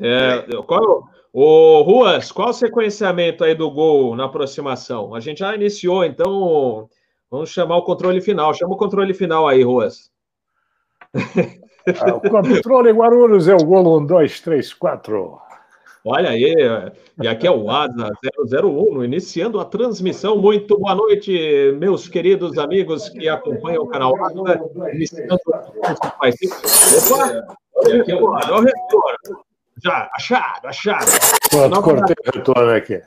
É, qual, o Ruas, qual o sequenciamento aí do gol na aproximação? A gente já iniciou, então vamos chamar o controle final. Chama o controle final aí, Ruas. Ah, o controle Guarulhos é o gol 1, 2, 3, 4. Olha aí, e aqui é o ASA 001, iniciando a transmissão. Muito boa noite, meus queridos amigos que acompanham o canal ASA. Iniciando Opa! E aqui é o ASA, o retorno. Já, achado, achado. Pronto, cortei o retorno aqui.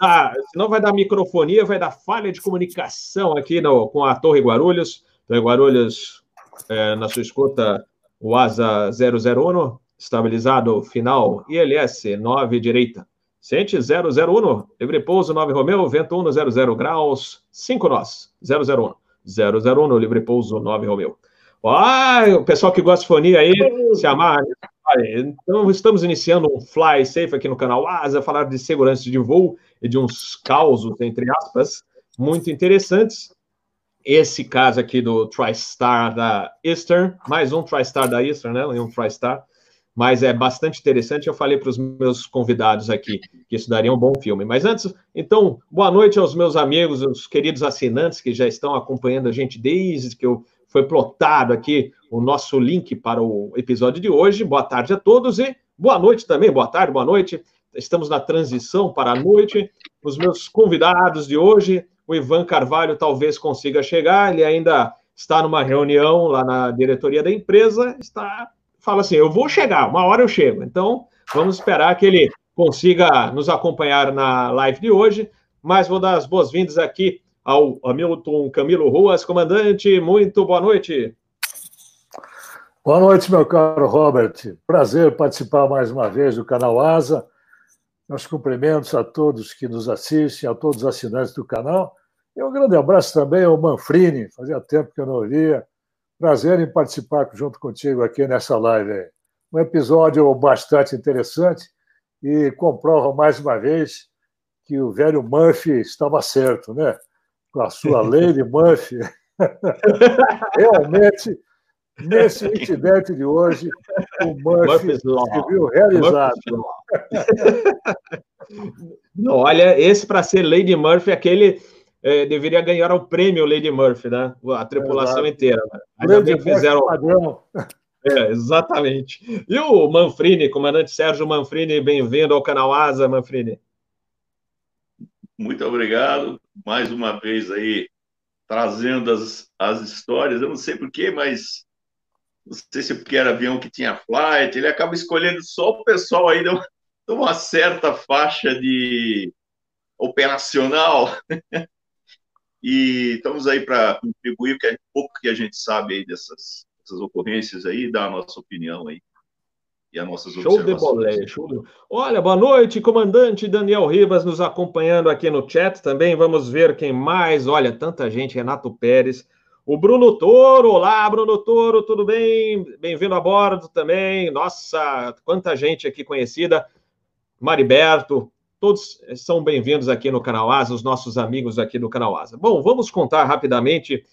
Ah, senão vai dar microfonia, vai dar falha de comunicação aqui no, com a Torre Guarulhos. Torre Guarulhos, é, na sua escuta, o ASA 001 estabilizado final ILS 9 direita. Sente 001, livre pouso 9 Romeu, vento 1 00 graus, 5 nós, 001. 001, livre pouso 9 Romeu. Ai, o pessoal que gosta de fonia aí, se amar. Então, estamos iniciando um Fly Safe aqui no canal Asa, falar de segurança de voo e de uns causos, entre aspas, muito interessantes. Esse caso aqui do TriStar da Eastern, mais um TriStar da Eastern, né? Um TriStar mas é bastante interessante. Eu falei para os meus convidados aqui que isso daria um bom filme. Mas antes, então, boa noite aos meus amigos, os queridos assinantes que já estão acompanhando a gente desde que eu foi plotado aqui o nosso link para o episódio de hoje. Boa tarde a todos e boa noite também. Boa tarde, boa noite. Estamos na transição para a noite. Os meus convidados de hoje, o Ivan Carvalho talvez consiga chegar, ele ainda está numa reunião lá na diretoria da empresa, está fala assim: eu vou chegar, uma hora eu chego. Então, vamos esperar que ele consiga nos acompanhar na live de hoje. Mas vou dar as boas-vindas aqui ao Hamilton Camilo Ruas, comandante. Muito boa noite. Boa noite, meu caro Robert. Prazer participar mais uma vez do canal Asa. Meus cumprimentos a todos que nos assistem, a todos os assinantes do canal. E um grande abraço também ao Manfrini, fazia tempo que eu não ouvia. Prazer em participar junto contigo aqui nessa live. Um episódio bastante interessante e comprova mais uma vez que o velho Murphy estava certo, né? Com a sua de Murphy. Realmente, nesse incidente de hoje, o Murphy se viu realizado. Não, olha, esse para ser Lady Murphy, aquele é, deveria ganhar o prêmio Lady Murphy, né? A tripulação é inteira. Né? Ainda bem fizeram. É, exatamente. E o Manfrini, comandante Sérgio Manfrini, bem-vindo ao canal Asa, Manfrini. Muito obrigado. Mais uma vez aí, trazendo as, as histórias. Eu não sei porquê, mas não sei se porque era avião que tinha flight, ele acaba escolhendo só o pessoal aí de uma certa faixa de operacional. E estamos aí para contribuir o pouco que a gente sabe aí dessas, dessas ocorrências aí, dar a nossa opinião aí. E as nossas show de bolé, show de... Olha, boa noite, comandante Daniel Ribas nos acompanhando aqui no chat também. Vamos ver quem mais. Olha, tanta gente, Renato Pérez. O Bruno Toro, olá, Bruno Toro, tudo bem? Bem-vindo a bordo também. Nossa, quanta gente aqui conhecida. Mariberto, Todos são bem-vindos aqui no Canal Asa, os nossos amigos aqui do Canal Asa. Bom, vamos contar rapidamente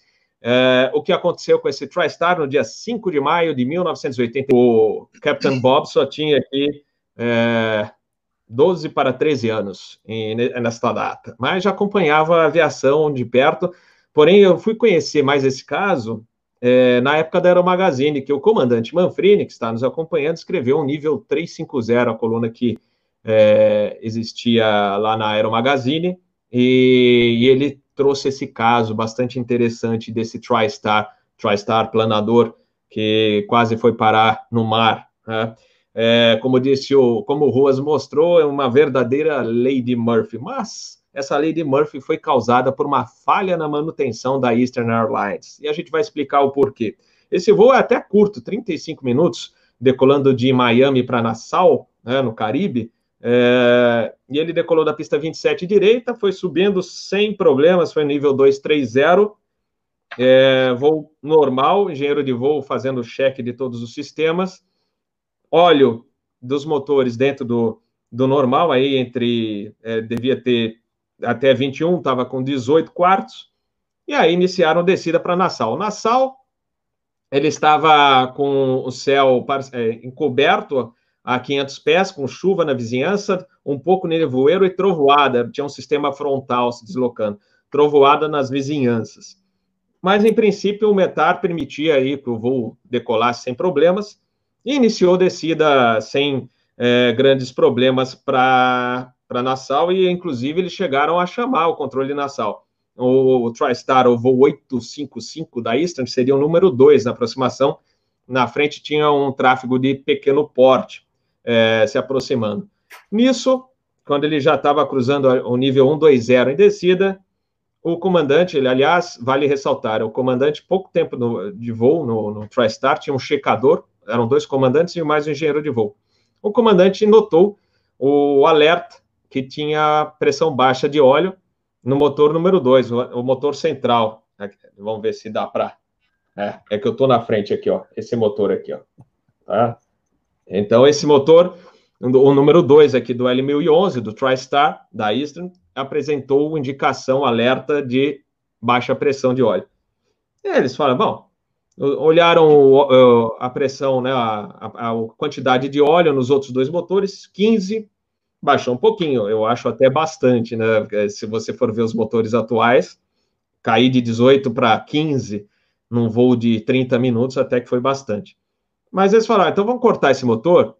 é, o que aconteceu com esse TriStar no dia 5 de maio de 1980. O Captain Bob só tinha aqui é, 12 para 13 anos em, nesta data, mas já acompanhava a aviação de perto. Porém, eu fui conhecer mais esse caso é, na época da Aero Magazine, que o comandante Manfrini, que está nos acompanhando, escreveu um nível 350, a coluna que é, existia lá na Aero Magazine, e, e, ele trouxe esse caso bastante interessante desse TriStar, TriStar planador, que quase foi parar no mar. Né? É, como disse o, como o Ruas mostrou, é uma verdadeira Lady Murphy, mas essa Lady Murphy foi causada por uma falha na manutenção da Eastern Airlines, e a gente vai explicar o porquê. Esse voo é até curto, 35 minutos, decolando de Miami para Nassau, né, no Caribe, é, e ele decolou da pista 27 direita, foi subindo sem problemas, foi nível 230, é, voo normal, engenheiro de voo fazendo cheque de todos os sistemas, óleo dos motores dentro do, do normal, aí entre, é, devia ter até 21, estava com 18 quartos, e aí iniciaram descida para Nassau. Nassau, ele estava com o céu é, encoberto, a 500 pés, com chuva na vizinhança, um pouco nevoeiro e trovoada. Tinha um sistema frontal se deslocando, trovoada nas vizinhanças. Mas, em princípio, o METAR permitia aí que o voo decolasse sem problemas e iniciou descida sem é, grandes problemas para Nassau e, inclusive, eles chegaram a chamar o controle Nassau. O, o TriStar, o voo 855 da Eastern, seria o número 2 na aproximação. Na frente tinha um tráfego de pequeno porte é, se aproximando. Nisso, quando ele já estava cruzando o nível 120 em descida, o comandante, ele, aliás, vale ressaltar, o comandante, pouco tempo no, de voo no, no TriStar, tinha um checador, eram dois comandantes e mais um engenheiro de voo. O comandante notou o alerta que tinha pressão baixa de óleo no motor número 2, o, o, motor central. Vamos ver se dá para. É, é, que eu estou na frente aqui, ó. Esse motor aqui, ó. Tá? Então, esse motor, o número 2 aqui do L1011, do TriStar, da Eastern, apresentou indicação, alerta de baixa pressão de óleo. E eles falam, bom, olharam a pressão, né, a, a, quantidade de óleo nos outros dois motores, 15, baixou um pouquinho, eu acho até bastante, né, se você for ver os motores atuais, cair de 18 para 15 num voo de 30 minutos até que foi bastante. Mas eles falaram, ah, então vamos cortar esse motor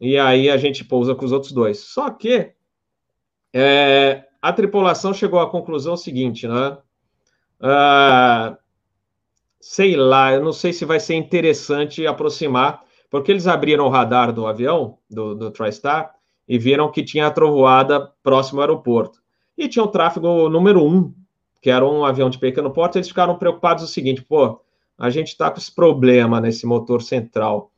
e aí a gente pousa com os outros dois. Só que é, a tripulação chegou à conclusão seguinte, né? Uh, sei lá, eu não sei se vai ser interessante aproximar, porque eles abriram o radar do avião, do, do TriStar, e viram que tinha a trovoada próximo ao aeroporto. E tinha o tráfego número um, que era um avião de pequeno porte, eles ficaram preocupados o seguinte, pô, a gente está com esse problema nesse motor central.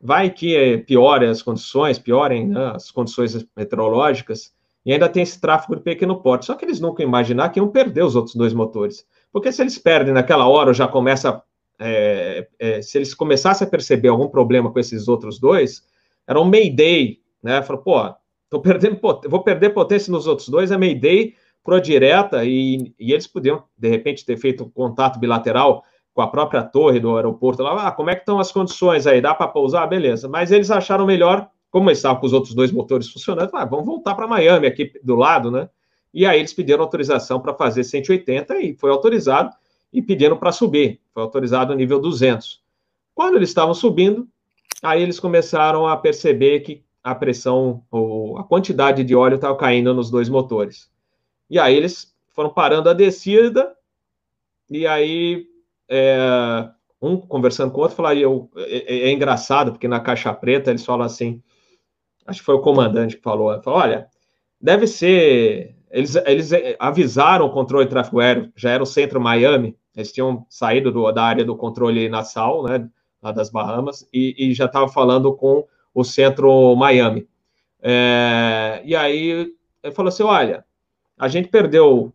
Vai que piore as condições, piorem né, as condições meteorológicas, e ainda tem esse tráfego de pequeno porte. Só que eles nunca imaginaram que iam perder os outros dois motores. Porque se eles perdem naquela hora, já começa. É, é, se eles começassem a perceber algum problema com esses outros dois, era um Mayday, né? Falou, pô, tô perdendo, vou perder potência nos outros dois, é Mayday, pro direta, e, e eles podiam, de repente, ter feito contato bilateral com a própria torre do aeroporto lá, ah, como é que estão as condições aí? Dá para pousar? Beleza. Mas eles acharam melhor, como estavam com os outros dois motores funcionando, ah, vamos voltar para Miami, aqui do lado, né? E aí eles pediram autorização para fazer 180 e foi autorizado, e pediram para subir, foi autorizado no nível 200. Quando eles estavam subindo, aí eles começaram a perceber que a pressão, ou a quantidade de óleo estava caindo nos dois motores. E aí eles foram parando a descida, e aí é, um conversando com o outro, falaria, é, é, é, engraçado, porque na caixa preta eles falam assim, acho que foi o comandante que falou, falou olha, deve ser, eles, eles avisaram o controle de tráfego aéreo, já era o centro Miami, eles tinham saído do, da área do controle Nassau, né, lá das Bahamas, e, e já estava falando com o centro Miami. É, e aí ele falou assim, olha, a gente perdeu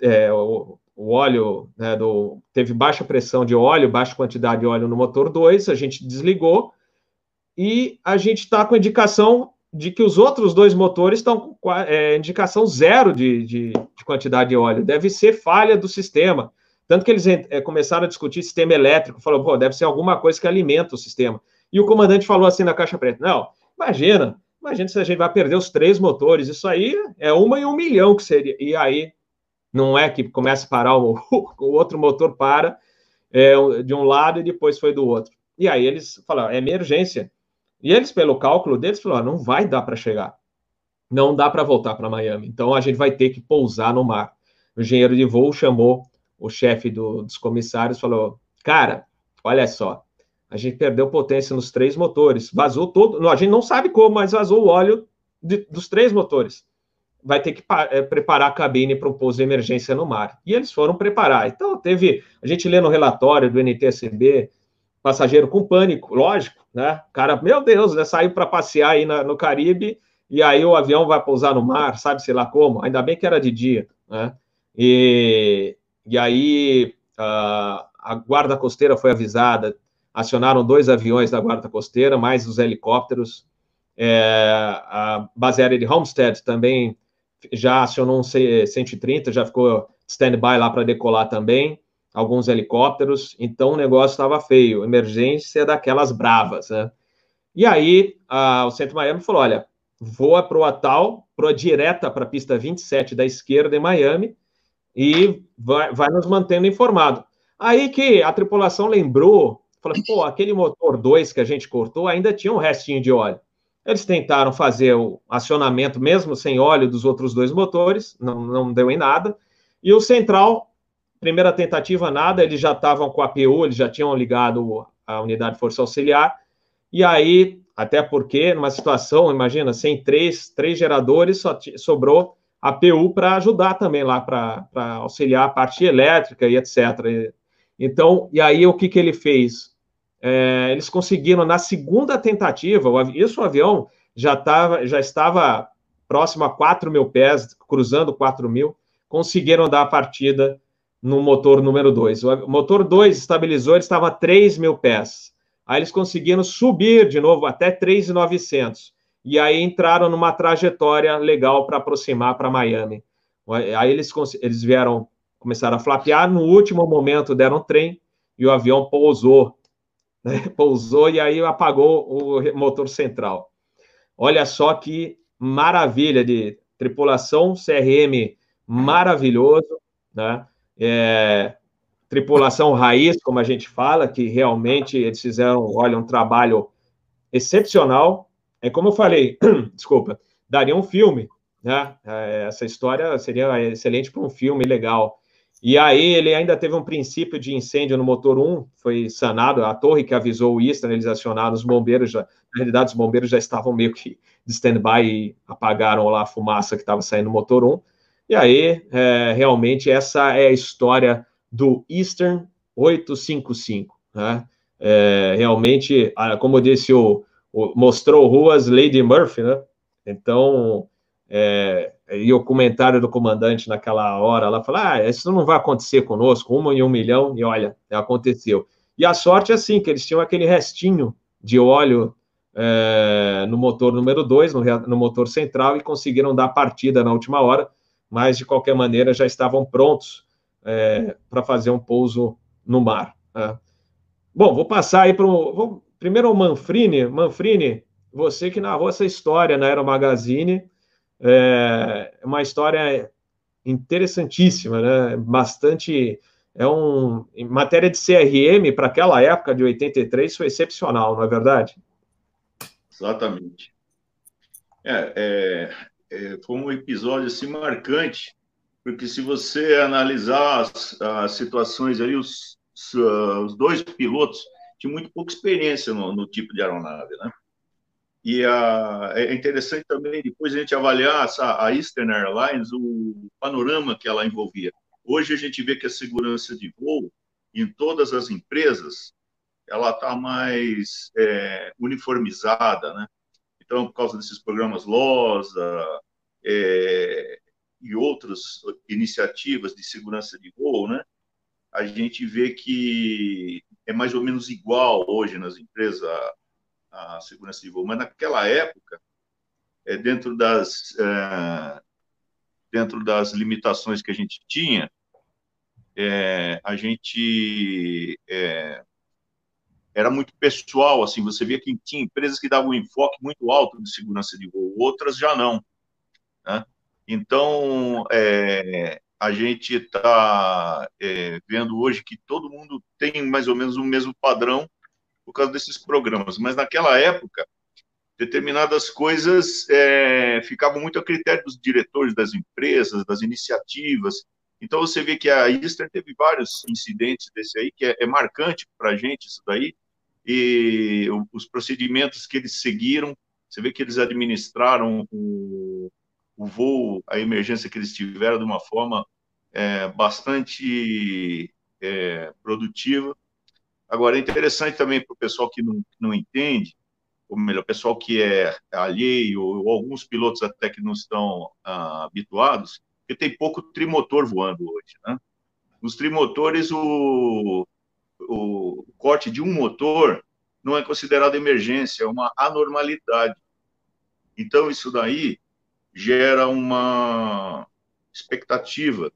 é, o, o óleo, né, do, teve baixa pressão de óleo, baixa quantidade de óleo no motor 2, a gente desligou e a gente está com indicação de que os outros dois motores estão com é, indicação zero de, de, de, quantidade de óleo. Deve ser falha do sistema. Tanto que eles é, começaram a discutir sistema elétrico, falou, pô, deve ser alguma coisa que alimenta o sistema. E o comandante falou assim na caixa preta: não, imagina, imagina se a gente vai perder os três motores, isso aí é uma em um milhão que seria. E aí não é que começa a parar, o, o outro motor para é, de um lado e depois foi do outro. E aí eles falaram, é emergência. E eles, pelo cálculo deles, falaram, não vai dar para chegar. Não dá para voltar para Miami. Então a gente vai ter que pousar no mar. O engenheiro de voo chamou o chefe do, dos comissários falou, cara, olha só, a gente perdeu potência nos três motores, vazou todo, a gente não sabe como, mas vazou o óleo de, dos três motores vai ter que é, preparar a cabine para um pouso de emergência no mar. E eles foram preparar. Então, teve, a gente lê no relatório do NTSB, passageiro com pânico, lógico, né? O cara, meu Deus, né? saiu para passear aí na, no Caribe e aí o avião vai pousar no mar, sabe sei lá como, ainda bem que era de dia, né? E, e aí a, a guarda costeira foi avisada, acionaram dois aviões da guarda costeira, mais os helicópteros, é, a base aérea de Homestead também já acionou um C-130, já ficou stand-by lá para decolar também, alguns helicópteros, então o negócio estava feio, emergência daquelas bravas, né? E aí a, o Centro Miami falou: olha, voa para o Atal, proa direta para a pista 27 da esquerda em Miami e vai, vai nos mantendo informado. Aí que a tripulação lembrou, falou: pô, aquele motor 2 que a gente cortou ainda tinha um restinho de óleo. Eles tentaram fazer o acionamento mesmo sem óleo dos outros dois motores, não, não deu em nada. E o central, primeira tentativa, nada, eles já estavam com a PU, eles já tinham ligado a unidade de força auxiliar. E aí, até porque, numa situação, imagina, sem três, três geradores, só sobrou a PU para ajudar também lá, para auxiliar a parte elétrica e etc. Então, e aí o que, que ele fez? É, eles conseguiram, na segunda tentativa, isso o avião já, tava, já estava próximo a 4 mil pés, cruzando 4 mil, conseguiram dar a partida no motor número 2. O motor 2 estabilizou, ele estava a 3 mil pés. Aí eles conseguiram subir de novo até 3,900. E aí entraram numa trajetória legal para aproximar para Miami. Aí eles, eles vieram, começaram a flapear, no último momento deram trem e o avião pousou. Né? Pousou e aí apagou o motor central. Olha só que maravilha de tripulação, CRM maravilhoso, né? É, tripulação raiz, como a gente fala, que realmente eles fizeram, olha, um trabalho excepcional. É como eu falei, desculpa, daria um filme, né? É, essa história seria excelente para um filme legal. E aí ele ainda teve um princípio de incêndio no motor 1, foi sanado, a torre que avisou o Eastern, eles acionaram os bombeiros, já, na realidade os bombeiros já estavam meio que de stand-by e apagaram lá a fumaça que estava saindo no motor 1. E aí, é, realmente, essa é a história do Eastern 855. Né? É, realmente, como disse o, o, mostrou ruas Lady Murphy, né? Então, é, e o comentário do comandante naquela hora, ela falou: ah, isso não vai acontecer conosco, uma em um milhão, e olha, aconteceu. E a sorte é assim, que eles tinham aquele restinho de óleo é, no motor número 2, no, no, motor central, e conseguiram dar partida na última hora, mas de qualquer maneira já estavam prontos é, para fazer um pouso no mar. Né? Bom, vou passar aí para o. Primeiro o Manfrini. Manfrini, você que narrou essa história na Aero Magazine, é uma história interessantíssima, né? Bastante. É um. Em matéria de CRM, para aquela época de 83, foi excepcional, não é verdade? Exatamente. É, é, é, foi um episódio assim marcante porque se você analisar as, as situações ali, os, os, dois pilotos tinham muito pouca experiência no, no tipo de aeronave, né? E a, é interessante também depois a gente avaliar essa, a Eastern Airlines, o panorama que ela envolvia. Hoje a gente vê que a segurança de voo em todas as empresas ela está mais é, uniformizada, né? Então, por causa desses programas LOSA, é, e outras iniciativas de segurança de voo, né? A gente vê que é mais ou menos igual hoje nas empresas a, segurança de voo, mas naquela época, é, dentro das é, dentro das limitações que a gente tinha, é, a gente é, era muito pessoal, assim, você via que tinha empresas que davam um enfoque muito alto de segurança de voo, outras já não. Né? Então, é, a gente está é, vendo hoje que todo mundo tem mais ou menos o mesmo padrão por causa desses programas, mas naquela época, determinadas coisas é, ficavam muito a critério dos diretores das empresas, das iniciativas. Então, você vê que a Easter teve vários incidentes desse aí, que é, é marcante para a gente isso daí, e os procedimentos que eles seguiram, você vê que eles administraram o, o voo, a emergência que eles tiveram de uma forma é, bastante é, produtiva. Agora, é interessante também para o pessoal que não, não entende, ou melhor, pessoal que é alheio, ou alguns pilotos até que não estão ah, habituados, que tem pouco trimotor voando hoje. Né? Nos trimotores, o, o corte de um motor não é considerado emergência, é uma anormalidade. Então, isso daí gera uma expectativa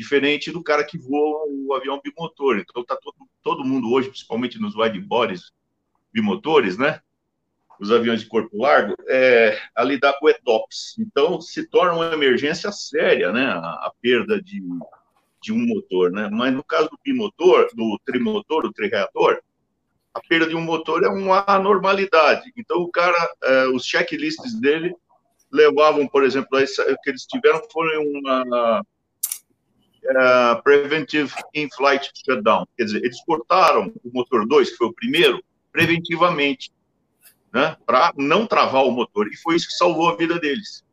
diferente do cara que voa o avião bimotor. Então, tá todo, todo mundo hoje, principalmente nos wide bodies bimotores, né? os aviões de corpo largo, é, a lidar com ETOPS. Então, se torna uma emergência séria, né, a, a, perda de, de um motor, né? Mas no caso do bimotor, do trimotor, do trireator, a perda de um motor é uma anormalidade. Então, o cara, é, os checklists dele levavam, por exemplo, o que eles tiveram foi uma uh, Preventive In-Flight Shutdown. Quer dizer, eles cortaram o motor 2, que foi o primeiro, preventivamente, né, para não travar o motor. E foi isso que salvou a vida deles.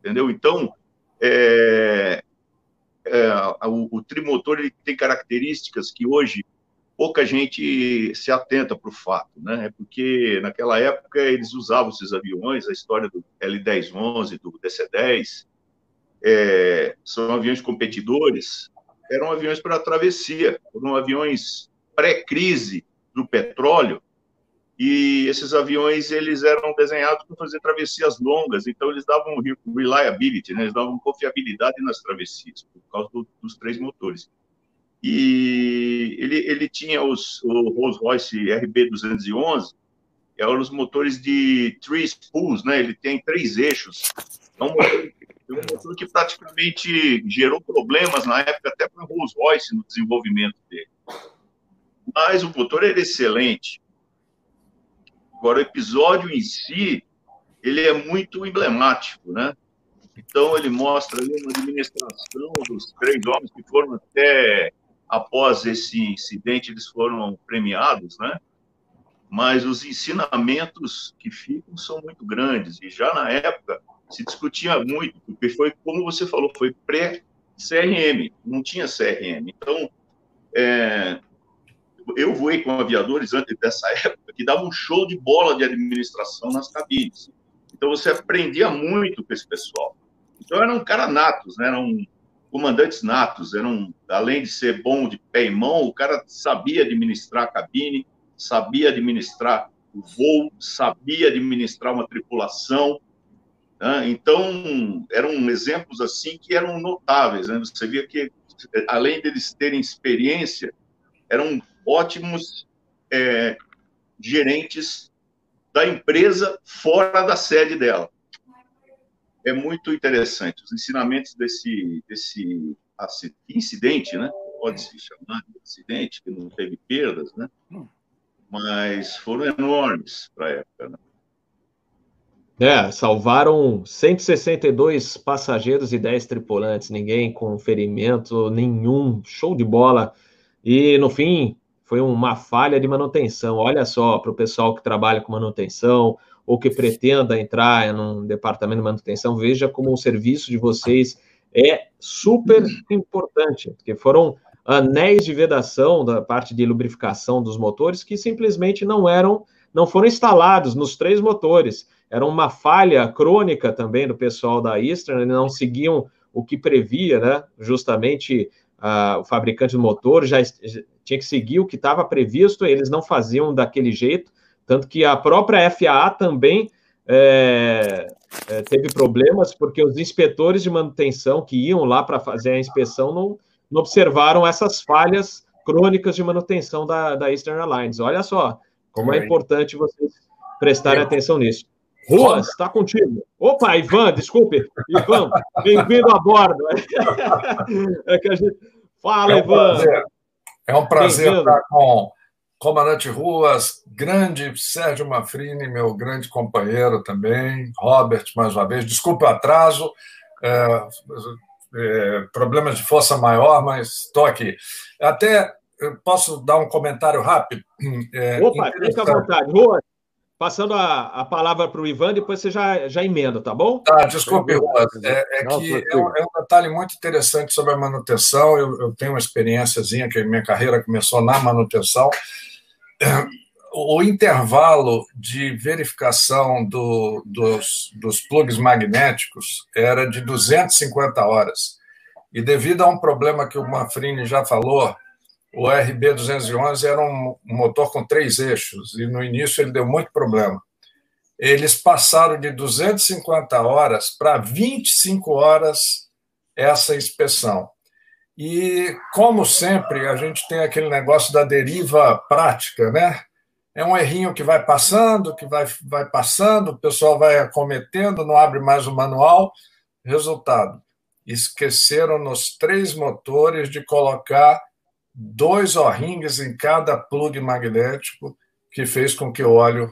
Entendeu? Então, é, é, o, o, trimotor ele tem características que hoje pouca gente se atenta para o fato, né? É porque naquela época eles usavam esses aviões, a história do L1011, do DC-10, é, são aviões competidores, eram aviões para travessia, eram aviões pré-crise do petróleo, e esses aviões eles eram desenhados para fazer travessias longas, então eles davam reliability, né? eles davam confiabilidade nas travessias, por causa do, dos três motores. E ele, ele tinha os, o Rolls-Royce RB211, eram os motores de three spools, né? ele tem três eixos, é um motor foi um motor que praticamente gerou problemas na época, até para o Rolls Royce no desenvolvimento dele. Mas o motor era excelente. Agora, o episódio em si, ele é muito emblemático, né? Então, ele mostra ali uma administração dos três homens que foram até, após esse incidente, eles foram premiados, né? Mas os ensinamentos que ficam são muito grandes. E já na época, se discutia muito, porque foi, como você falou, foi pré-CRM, não tinha CRM. Então, é, eu voei com aviadores antes dessa época que davam um show de bola de administração nas cabines. Então, você aprendia muito com esse pessoal. Então, eram caras natos, né? eram comandantes natos, eram, além de ser bom de pé e mão, o cara sabia administrar a cabine, sabia administrar o voo, sabia administrar uma tripulação, né? Então, eram exemplos assim que eram notáveis. Né? Você via que, além deles terem experiência, eram ótimos é, gerentes da empresa fora da sede dela. É muito interessante. Os ensinamentos desse, desse incidente, né? pode se chamar de acidente, que não teve perdas, né? mas foram enormes para a época. Né? É, salvaram 162 passageiros e 10 tripulantes, ninguém com ferimento nenhum, show de bola. E no fim, foi uma falha de manutenção. Olha só, para o pessoal que trabalha com manutenção ou que pretenda entrar num departamento de manutenção, veja como o serviço de vocês é super importante, porque foram anéis de vedação da parte de lubrificação dos motores que simplesmente não eram, não foram instalados nos três motores era uma falha crônica também do pessoal da Eastern, eles não seguiam o que previa, né? Justamente uh, o fabricante do motor já, já tinha que seguir o que estava previsto, eles não faziam daquele jeito, tanto que a própria FAA também é, é, teve problemas, porque os inspetores de manutenção que iam lá para fazer a inspeção não, não, observaram essas falhas crônicas de manutenção da, da Eastern Airlines. Olha só como é importante vocês prestarem atenção nisso. Ruas, está contigo. Opa, Ivan, desculpe. Ivan, bem-vindo a bordo. É que a gente... Fala, é um Ivan. Prazer. É um prazer estar com o comandante Ruas, grande Sérgio Mafrini, meu grande companheiro também, Robert, mais uma vez. Desculpe o atraso, é, é, problemas de força maior, mas estou aqui. Até posso dar um comentário rápido? É, Opa, fica à vontade. Ruas, Passando a, a palavra para o Ivan, depois você já, já emenda, tá bom? Tá, desculpe, É, é que é um, é um, detalhe muito interessante sobre a manutenção. Eu, eu tenho uma experiênciazinha, que minha carreira começou na manutenção. O intervalo de verificação do, dos, dos plugs magnéticos era de 250 horas. E devido a um problema que o Manfrini já falou, o RB211 era um motor com três eixos e no início ele deu muito problema. Eles passaram de 250 horas para 25 horas essa inspeção. E, como sempre, a gente tem aquele negócio da deriva prática, né? é um errinho que vai passando, que vai, vai passando, o pessoal vai acometendo, não abre mais o manual. Resultado: esqueceram nos três motores de colocar dois O-rings em cada plug magnético, que fez com que o óleo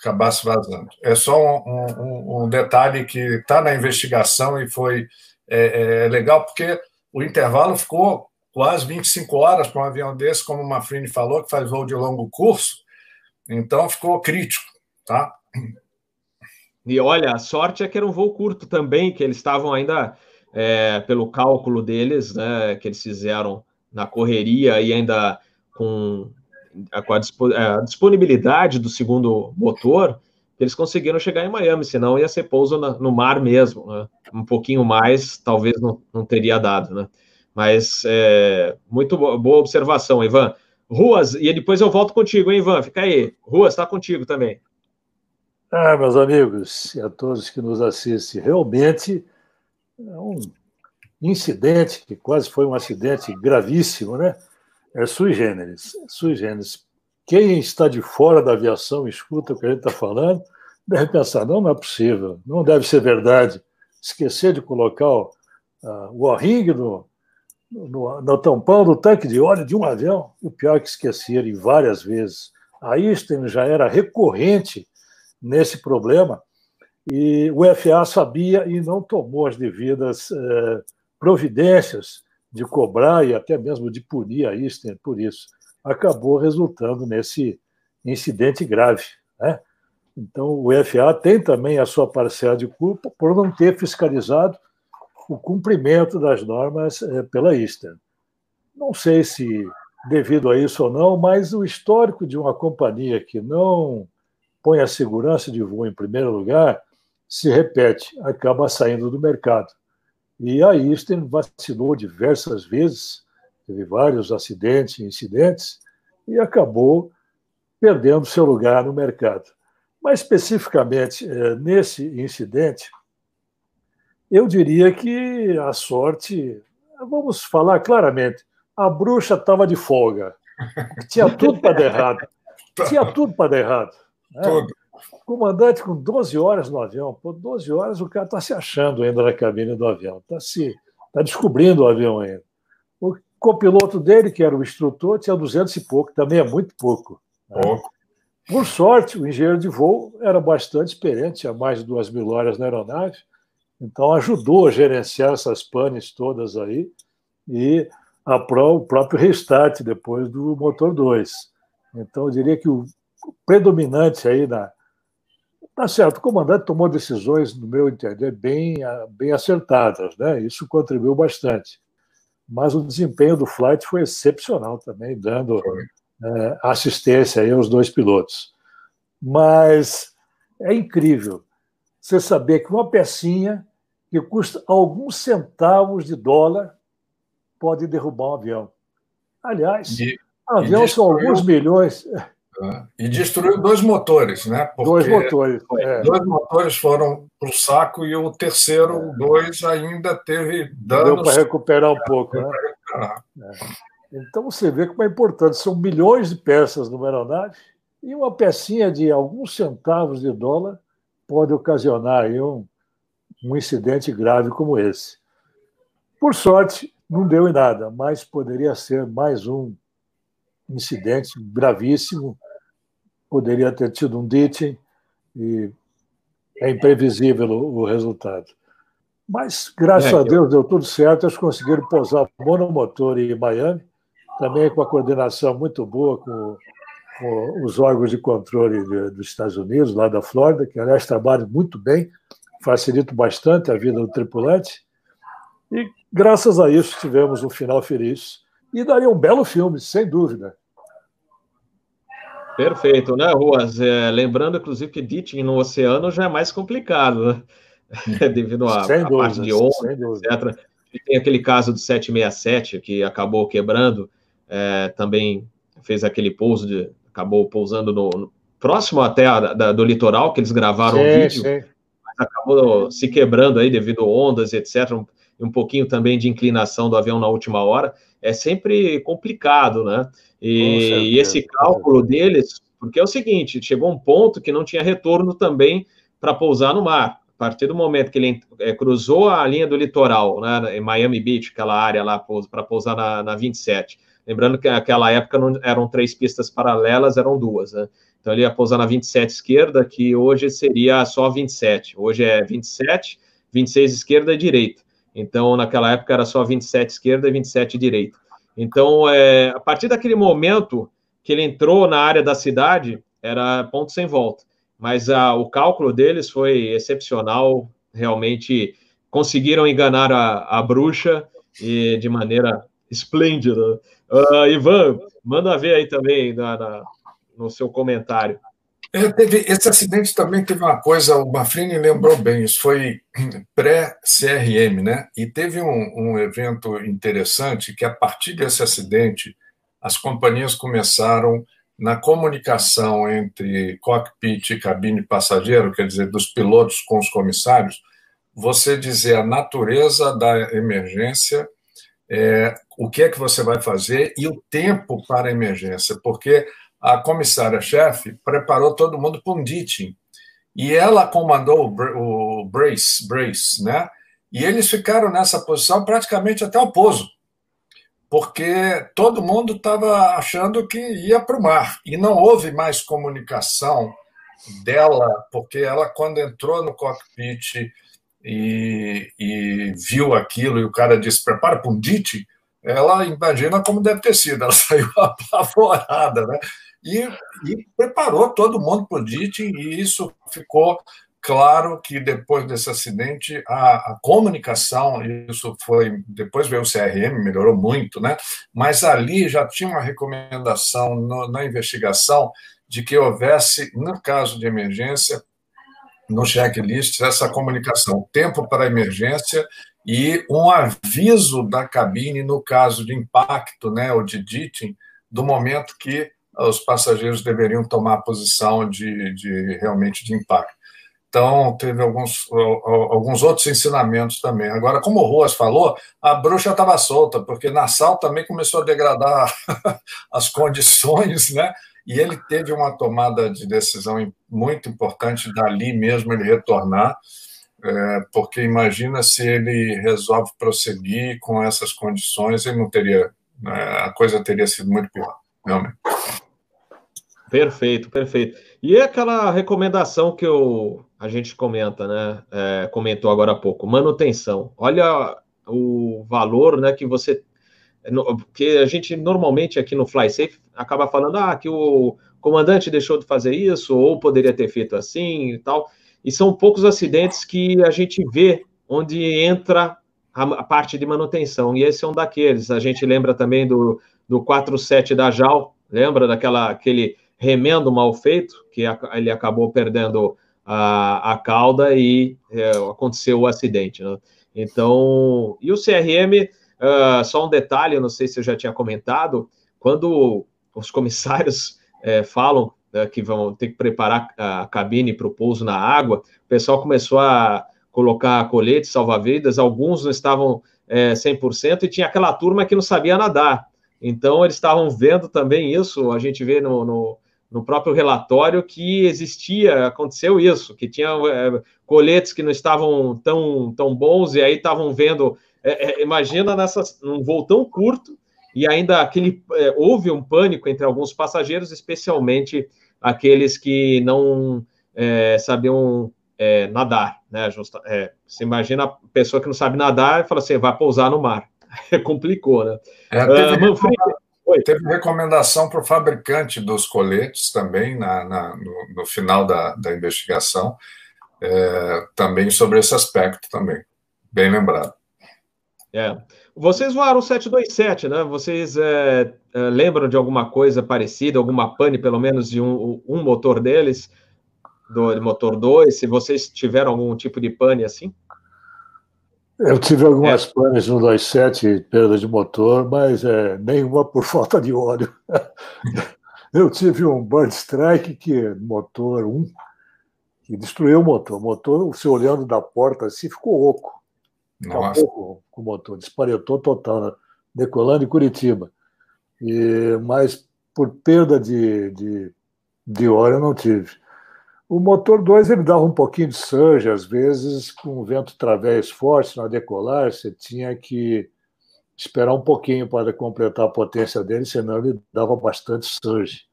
acabasse vazando. É só um, um, um detalhe que está na investigação e foi é, é, legal, porque o intervalo ficou quase 25 horas para um avião desse, como o Mafrini falou, que faz voo de longo curso, então ficou crítico, tá? E olha, a sorte é que era um voo curto também, que eles estavam ainda, é, pelo cálculo deles, né, que eles fizeram na correria e ainda com com a, disponibilidade do segundo motor, eles conseguiram chegar em Miami, senão ia ser pouso na, no mar mesmo, né? Um pouquinho mais, talvez não, não teria dado, né? Mas é, muito boa observação, Ivan. Ruas, e depois eu volto contigo, hein, Ivan? Fica aí. Ruas, está contigo também. Ah, meus amigos e a todos que nos assistem, realmente é um incidente que quase foi um acidente gravíssimo, né? é sui generis. Sui generis. Quem está de fora da aviação escuta o que a gente está falando, deve pensar: não, não é possível, não deve ser verdade. Esquecer de colocar o, uh, O-ring no, no, no, tampão do tanque de óleo de um avião. O pior é que esqueceram várias vezes. A Einstein já era recorrente nesse problema e o FAA sabia e não tomou as devidas eh, providências de cobrar e até mesmo de punir a Eastern por isso, acabou resultando nesse incidente grave. Né? Então, o FA tem também a sua parcela de culpa por não ter fiscalizado o cumprimento das normas é, pela Eastern. Não sei se devido a isso ou não, mas o histórico de uma companhia que não põe a segurança de voo em primeiro lugar se repete, acaba saindo do mercado. E a Eastern vacilou diversas vezes, teve vários acidentes e incidentes, e acabou perdendo seu lugar no mercado. Mas, especificamente, eh, nesse incidente, eu diria que a sorte, vamos falar claramente, a bruxa estava de folga. Tinha tudo para dar errado. Tinha tudo para dar errado. Né? Tudo. Comandante com 12 horas no avião. Por 12 horas o cara está se achando ainda na cabine do avião, está se tá descobrindo o avião ainda. O copiloto dele, que era o instrutor, tinha 200 e pouco, também é muito pouco. Né? Por sorte, o engenheiro de voo era bastante experiente, tinha mais de duas mil horas na aeronave, então ajudou a gerenciar essas panes todas aí e a o próprio restart depois do motor 2. Então, eu diria que o predominante aí na, Tá certo, o comandante tomou decisões, no meu entender, bem, bem acertadas, né? Isso contribuiu bastante. Mas o desempenho do flight foi excepcional também, dando é, assistência aí aos dois pilotos. Mas é incrível você saber que uma pecinha que custa alguns centavos de dólar pode derrubar um avião. Aliás, e, aviões são alguns milhões. E destruiu dois motores, né? Porque dois motores. É. Dois motores foram para o saco e o terceiro, é. dois, ainda teve danos. Deu para recuperar um pouco, né? É. Então você vê como é importante. São milhões de peças numa aeronave e uma pecinha de alguns centavos de dólar pode ocasionar um, um incidente grave como esse. Por sorte, não deu em nada, mas poderia ser mais um incidente gravíssimo poderia ter tido um ditching e é imprevisível o, resultado. Mas, graças é, a Deus, deu tudo certo. Eles conseguiram pousar monomotor em Miami, também com a coordenação muito boa com, com os órgãos de controle de, dos Estados Unidos, lá da Flórida, que, aliás, trabalham muito bem, facilita bastante a vida do tripulante. E, graças a isso, tivemos um final feliz. E daria um belo filme, sem dúvida. Perfeito, né, Ruas? É, lembrando, inclusive, que ditching no oceano já é mais complicado, né? devido à parte de onda, etc. E tem aquele caso do 767 que acabou quebrando, é, também fez aquele pouso, de, acabou pousando no, no próximo até a, da, do litoral, que eles gravaram o vídeo, sim. mas acabou se quebrando aí devido a ondas, etc. Um, um pouquinho também de inclinação do avião na última hora. É sempre complicado, né? E, e esse cálculo deles porque é o seguinte, chegou um ponto que não tinha retorno também para pousar no mar. A partir do momento que ele é, cruzou a linha do litoral, né, em Miami Beach, aquela área lá para pousar na, na 27, lembrando que naquela época não eram três pistas paralelas, eram duas, né? Então ele ia pousar na 27 esquerda, que hoje seria só 27. Hoje é 27, 26 esquerda e direita. Então, naquela época era só 27 esquerda e 27 direita. Então, é, a partir daquele momento que ele entrou na área da cidade, era ponto sem volta. Mas a, o cálculo deles foi excepcional, realmente conseguiram enganar a, a bruxa e de maneira esplêndida. Uh, Ivan, manda ver aí também na, na, no seu comentário. É, teve, esse acidente também teve uma coisa, o Mafrini lembrou bem, isso foi pré-CRM, né? E teve um, um evento interessante que, a partir desse acidente, as companhias começaram na comunicação entre cockpit e cabine passageiro, quer dizer, dos pilotos com os comissários, você dizer a natureza da emergência, é, o que é que você vai fazer e o tempo para a emergência, porque a comissária-chefe preparou todo mundo para um ditching. E ela comandou o brace, brace, né? E eles ficaram nessa posição praticamente até o pouso, porque todo mundo estava achando que ia para o mar. E não houve mais comunicação dela, porque ela, quando entrou no cockpit e, e viu aquilo, e o cara disse: prepara para um ditching, ela imagina como deve ter sido, ela saiu apavorada, né? E, e preparou todo mundo para o DIT, e isso ficou claro que depois desse acidente a, a, comunicação, isso foi, depois veio o CRM, melhorou muito, né? Mas ali já tinha uma recomendação no, na investigação de que houvesse, no caso de emergência, no checklist, essa comunicação, tempo para emergência e um aviso da cabine no caso de impacto, né, ou de ditting, do momento que os passageiros deveriam tomar posição de, de realmente de impacto. Então, teve alguns, alguns outros ensinamentos também. Agora, como o Ruas falou, a bruxa estava solta, porque Nassau também começou a degradar as condições, né? E ele teve uma tomada de decisão muito importante dali mesmo ele retornar, é, porque imagina se ele resolve prosseguir com essas condições, ele não teria, né, a coisa teria sido muito pior, realmente. Perfeito, perfeito. E é aquela recomendação que eu, a gente comenta, né? É, comentou agora há pouco, manutenção. Olha o valor, né, que você que a gente normalmente aqui no FlySafe acaba falando ah, que o comandante deixou de fazer isso ou poderia ter feito assim e tal. E são poucos acidentes que a gente vê onde entra a, parte de manutenção. E esse é um daqueles. A gente lembra também do, do 47 da JAL, lembra daquela aquele remendo mal feito, que ele acabou perdendo a, a cauda e é, aconteceu o acidente. Né? Então, e o CRM, uh, ah, só um detalhe, não sei se eu já tinha comentado, quando os comissários é, falam uh, que vão ter que preparar a cabine para o pouso na água, o pessoal começou a colocar coletes salva-vidas, alguns não estavam é, 100% e tinha aquela turma que não sabia nadar. Então, eles estavam vendo também isso, a gente vê no, no no próprio relatório que existia, aconteceu isso, que tinha é, coletes que não estavam tão, tão bons e aí estavam vendo. É, é, imagina nessa, num voo tão curto e ainda aquele é, houve um pânico entre alguns passageiros, especialmente aqueles que não é, sabiam é, nadar, né? Justa, você imagina a pessoa que não sabe nadar e fala assim, vai pousar no mar. Complicou, né? É, uh, Manfred, Oi. Teve recomendação para o fabricante dos coletes também, na, na no, no, final da, da investigação, é, também sobre esse aspecto também. Bem lembrado. É. Vocês voaram 727, né? Vocês é, é, lembram de alguma coisa parecida, alguma pane, pelo menos, de um, um motor deles, do motor 2? Se vocês tiveram algum tipo de pane assim? Eu tive algumas é. panes no 27, perda de motor, mas é, nenhuma por falta de óleo. Eu tive um Bird Strike, que motor 1, que destruiu o motor. O motor, você olhando da porta assim, ficou oco. Acabou com o motor, desparetou total, né? decolando em Curitiba. E, mas por perda de, de De hora eu não tive. O motor 2 ele dava um pouquinho de surge, às vezes, com o vento través forte na decolar, você tinha que esperar um pouquinho para completar a potência dele, senão ele dava bastante surge.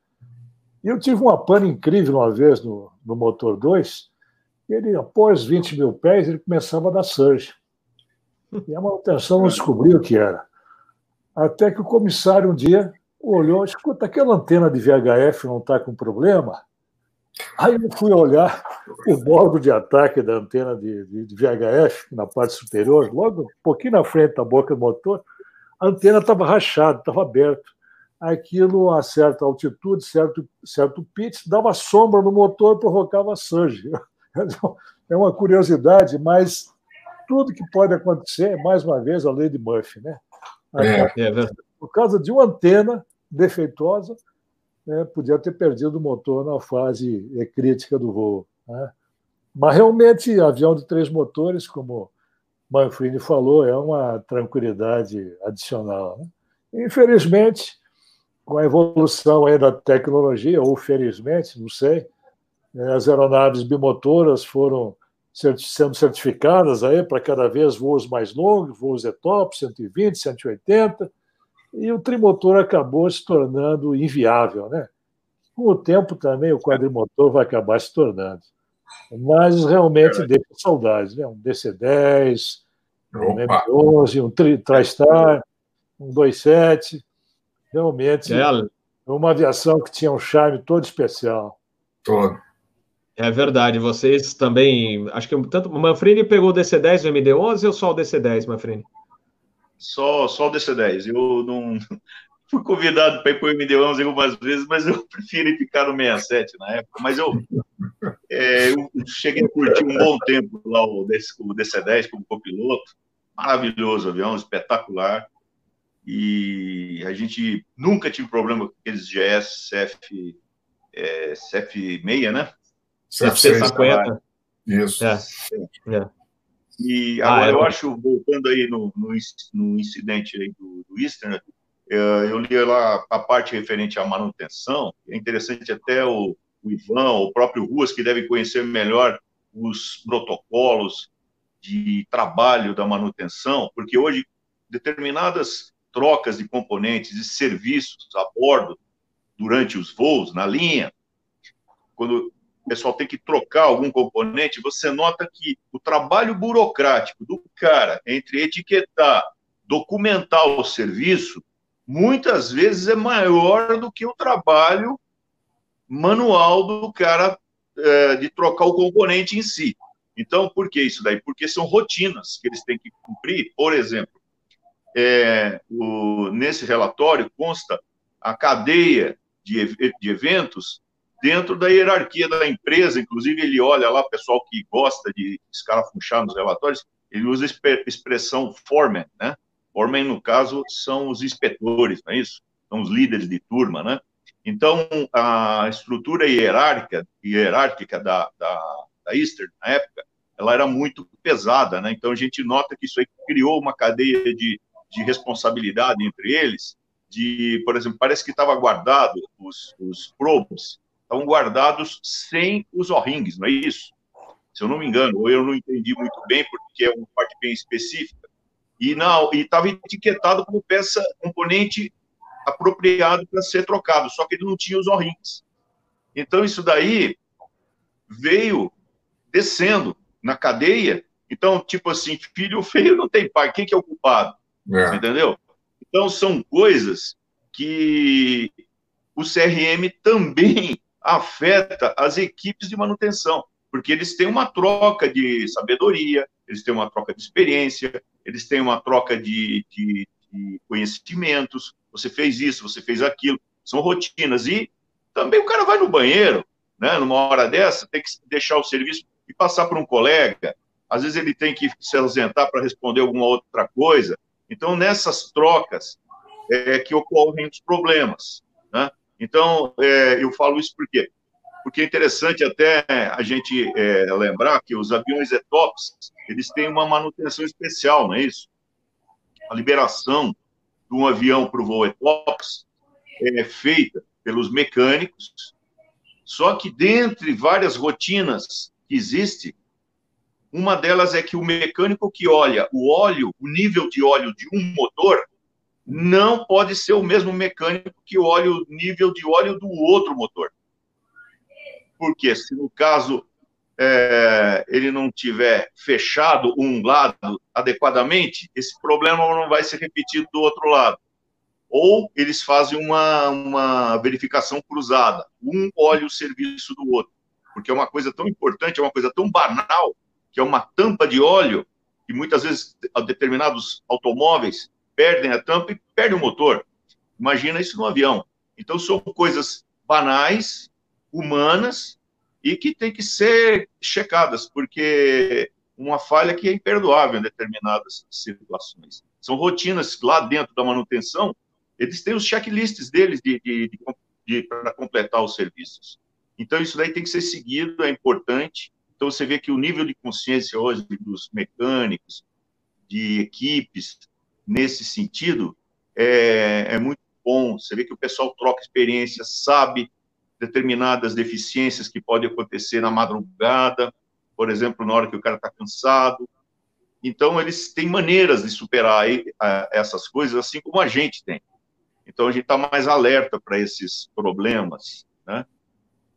E eu tive uma pane incrível uma vez no, no motor 2, ele, após 20 mil pés, ele começava a dar surge. E a manutenção não descobriu o que era. Até que o comissário um dia olhou, escuta, aquela antena de VHF não está com problema? Aí eu fui olhar o bordo de ataque da antena de, de, VHF, na parte superior, logo um pouquinho na frente da boca do motor, a antena estava rachada, estava aberta. Aquilo, a certa altitude, certo, certo pitch, dava sombra no motor e provocava surge. É uma curiosidade, mas tudo que pode acontecer, mais uma vez, a lei de Murphy. Né? É, é Por causa de uma antena defeituosa, né, podia ter perdido o motor na fase crítica do voo. Né? Mas realmente, avião de três motores, como Manfrini falou, é uma tranquilidade adicional. Né? Infelizmente, com a evolução aí da tecnologia, ou felizmente, não sei, né, as aeronaves bimotoras foram sendo certificadas aí para cada vez voos mais longos, voos ETOP, 120, 180, e o trimotor acabou se tornando inviável, né? Com o tempo também o quadrimotor vai acabar se tornando. Mas realmente é. deixa saudades, né? Um DC-10, um M11, um TriStar, um 27. Realmente é. uma aviação que tinha um charme todo especial. Todo. É verdade, vocês também. Acho que tanto o Manfrini pegou o DC10 e o MD11 ou só o DC10, Manfrini? Só, só o DC10. Eu não fui convidado para ir para o MD11 algumas vezes, mas eu preferi ficar no 67 na época. Mas eu, é, eu cheguei a curtir um bom tempo lá o, DC, o DC10 como copiloto. Maravilhoso avião, espetacular. E a gente nunca tive problema com aqueles GS CF, é, CF6, né? CF50. Isso. É. É. E ah, agora ah, eu acho, voltando aí no, no, no incidente aí do, do Eastern, é, eu li lá a parte referente à manutenção, é interessante até o, o Ivan, o próprio Ruas, que deve conhecer melhor os protocolos de trabalho da manutenção, porque hoje determinadas trocas de componentes e serviços a bordo durante os voos, na linha, quando o pessoal tem que trocar algum componente, você nota que o trabalho burocrático do cara entre etiquetar, documentar o serviço, muitas vezes é maior do que o trabalho manual do cara é, de trocar o componente em si. Então, por que isso daí? Porque são rotinas que eles têm que cumprir. Por exemplo, é, o, nesse relatório consta a cadeia de, de eventos dentro da hierarquia da empresa, inclusive ele olha lá, pessoal que gosta de escarafunchar nos relatórios, ele usa a expressão foreman, né? Foreman, no caso, são os inspetores, não é isso? São os líderes de turma, né? Então, a estrutura hierárquica, hierárquica da, da, da Eastern, na época, ela era muito pesada, né? Então, a gente nota que isso aí criou uma cadeia de, de responsabilidade entre eles, de, por exemplo, parece que estava guardado os, os probes estão guardados sem os O-rings, não é isso? Se eu não me engano, ou eu não entendi muito bem, porque é uma parte bem específica. E não, e estava etiquetado como peça, componente apropriado para ser trocado, só que ele não tinha os O-rings. Então, isso daí veio descendo na cadeia. Então, tipo assim, filho feio não tem pai, quem que é o culpado? É. Entendeu? Então, são coisas que o CRM também afeta as equipes de manutenção, porque eles têm uma troca de sabedoria, eles têm uma troca de experiência, eles têm uma troca de, de, de conhecimentos. Você fez isso, você fez aquilo, são rotinas. E também o cara vai no banheiro, né, numa hora dessa, tem que deixar o serviço e passar por um colega. Às vezes ele tem que se ausentar para responder alguma outra coisa. Então, nessas trocas é que ocorrem os problemas. Né? Então, é, eu falo isso por quê? Porque é interessante até a gente é, lembrar que os aviões ETOPS, eles têm uma manutenção especial, não é isso? A liberação de um avião para o voo ETOPS é feita pelos mecânicos Só que dentre várias rotinas que existe, uma delas é que o mecânico que olha o óleo, o nível de óleo de um motor, não pode ser o mesmo mecânico que olha o nível de óleo do outro motor. Porque se no caso é, ele não tiver fechado um lado adequadamente, esse problema não vai ser repetido do outro lado. Ou eles fazem uma, uma verificação cruzada, um olha o serviço do outro, porque é uma coisa tão importante, é uma coisa tão banal, que é uma tampa de óleo, que muitas vezes determinados automóveis perdem a tampa e perdem o motor. Imagina isso no avião. Então, são coisas banais, humanas, e que tem que ser checadas, porque uma falha que é imperdoável em determinadas situações. São rotinas lá dentro da manutenção, eles têm os checklists deles de, de, de, de para completar os serviços. Então, isso daí tem que ser seguido, é importante. Então, você vê que o nível de consciência hoje dos mecânicos, de equipes, nesse sentido, é, é muito bom. Você vê que o pessoal troca experiência, sabe determinadas deficiências que podem acontecer na madrugada, por exemplo, na hora que o cara está cansado. Então, eles têm maneiras de superar essas coisas, assim como a gente tem. Então, a gente está mais alerta para esses problemas, né?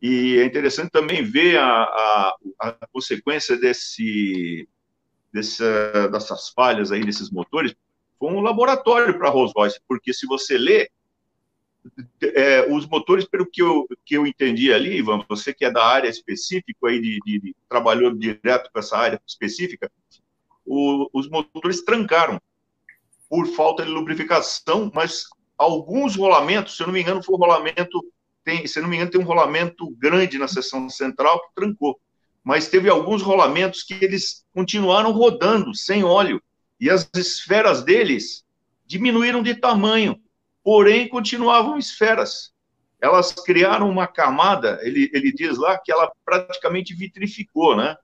E é interessante também ver a, a, a consequência desse, dessas falhas aí desses motores. Foi um laboratório para a Rolls-Royce, porque se você lê, é, os motores, pelo que eu, que eu entendi ali, Ivan, você que é da área específica, aí de, de, de trabalhou direto com essa área específica, o, os motores trancaram por falta de lubrificação, mas alguns rolamentos, se eu não me engano, foi um rolamento, tem, se eu não me engano, tem um rolamento grande na seção central que trancou, mas teve alguns rolamentos que eles continuaram rodando sem óleo, e as esferas deles diminuíram de tamanho porém continuavam esferas. Elas criaram uma camada, ele, ele diz lá que ela praticamente vitrificou, né?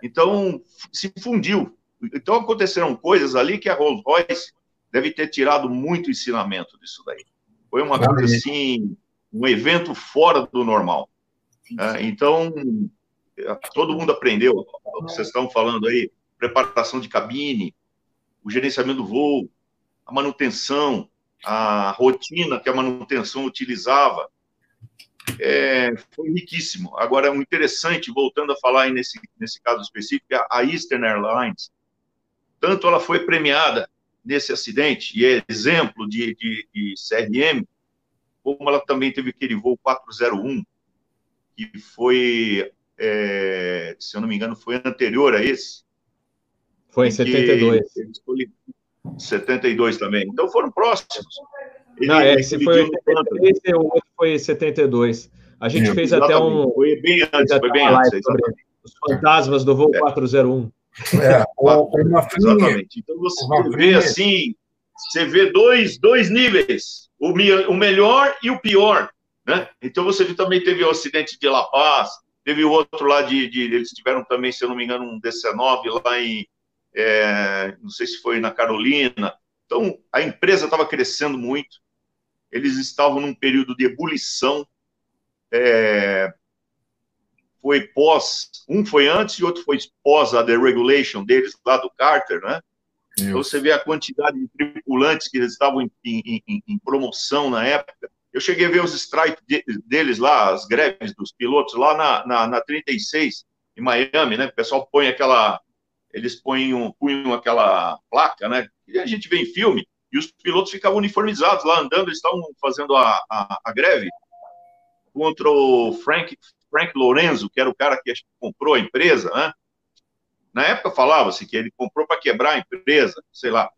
Então, se fundiu. Então, aconteceram coisas ali que a Rolls Royce deve ter tirado muito ensinamento disso daí. Foi uma coisa assim, um evento fora do normal. É, então, todo mundo aprendeu. O que vocês estão falando aí, preparação de cabine, o gerenciamento do voo, a manutenção, a rotina que a manutenção utilizava, é, foi riquíssimo. Agora, o interessante, voltando a falar nesse, nesse caso específico, é a Eastern Airlines, tanto ela foi premiada nesse acidente, e é exemplo de, de, de CRM, como ela também teve aquele voo 401, que foi, é, se eu não me engano, foi anterior a esse. Foi em 72. 72 também. Então foram próximos. Ele, Não, esse foi 83 e o outro foi 72. A gente é, fez até um. Foi bem antes, foi bem antes. Os fantasmas do voo é. 401. É, exatamente. Então você vê assim, você vê dois, dois níveis, o, o melhor e o pior. Né? Então você também teve o acidente de La Paz, teve o outro lá de, de, eles tiveram também, se eu não me engano, um DC-9 lá em, é, não sei se foi na Carolina. Então, a empresa estava crescendo muito, eles estavam num período de ebulição. É, foi pós, um foi antes e outro foi pós a deregulation deles lá do Carter, né? Então você vê a quantidade de tripulantes que eles estavam em, em, em, em, promoção na época. Eu cheguei a ver os strikes de, deles lá, as greves dos pilotos lá na, na, na 36, em Miami, né? O pessoal põe aquela eles punham, punham aquela placa, né? Que a gente vê em filme, e os pilotos ficavam uniformizados lá andando, eles estavam fazendo a, a, a greve contra o Frank, Frank Lorenzo, que era o cara que comprou a empresa, né? Na época falava-se que ele comprou para quebrar a empresa, sei lá.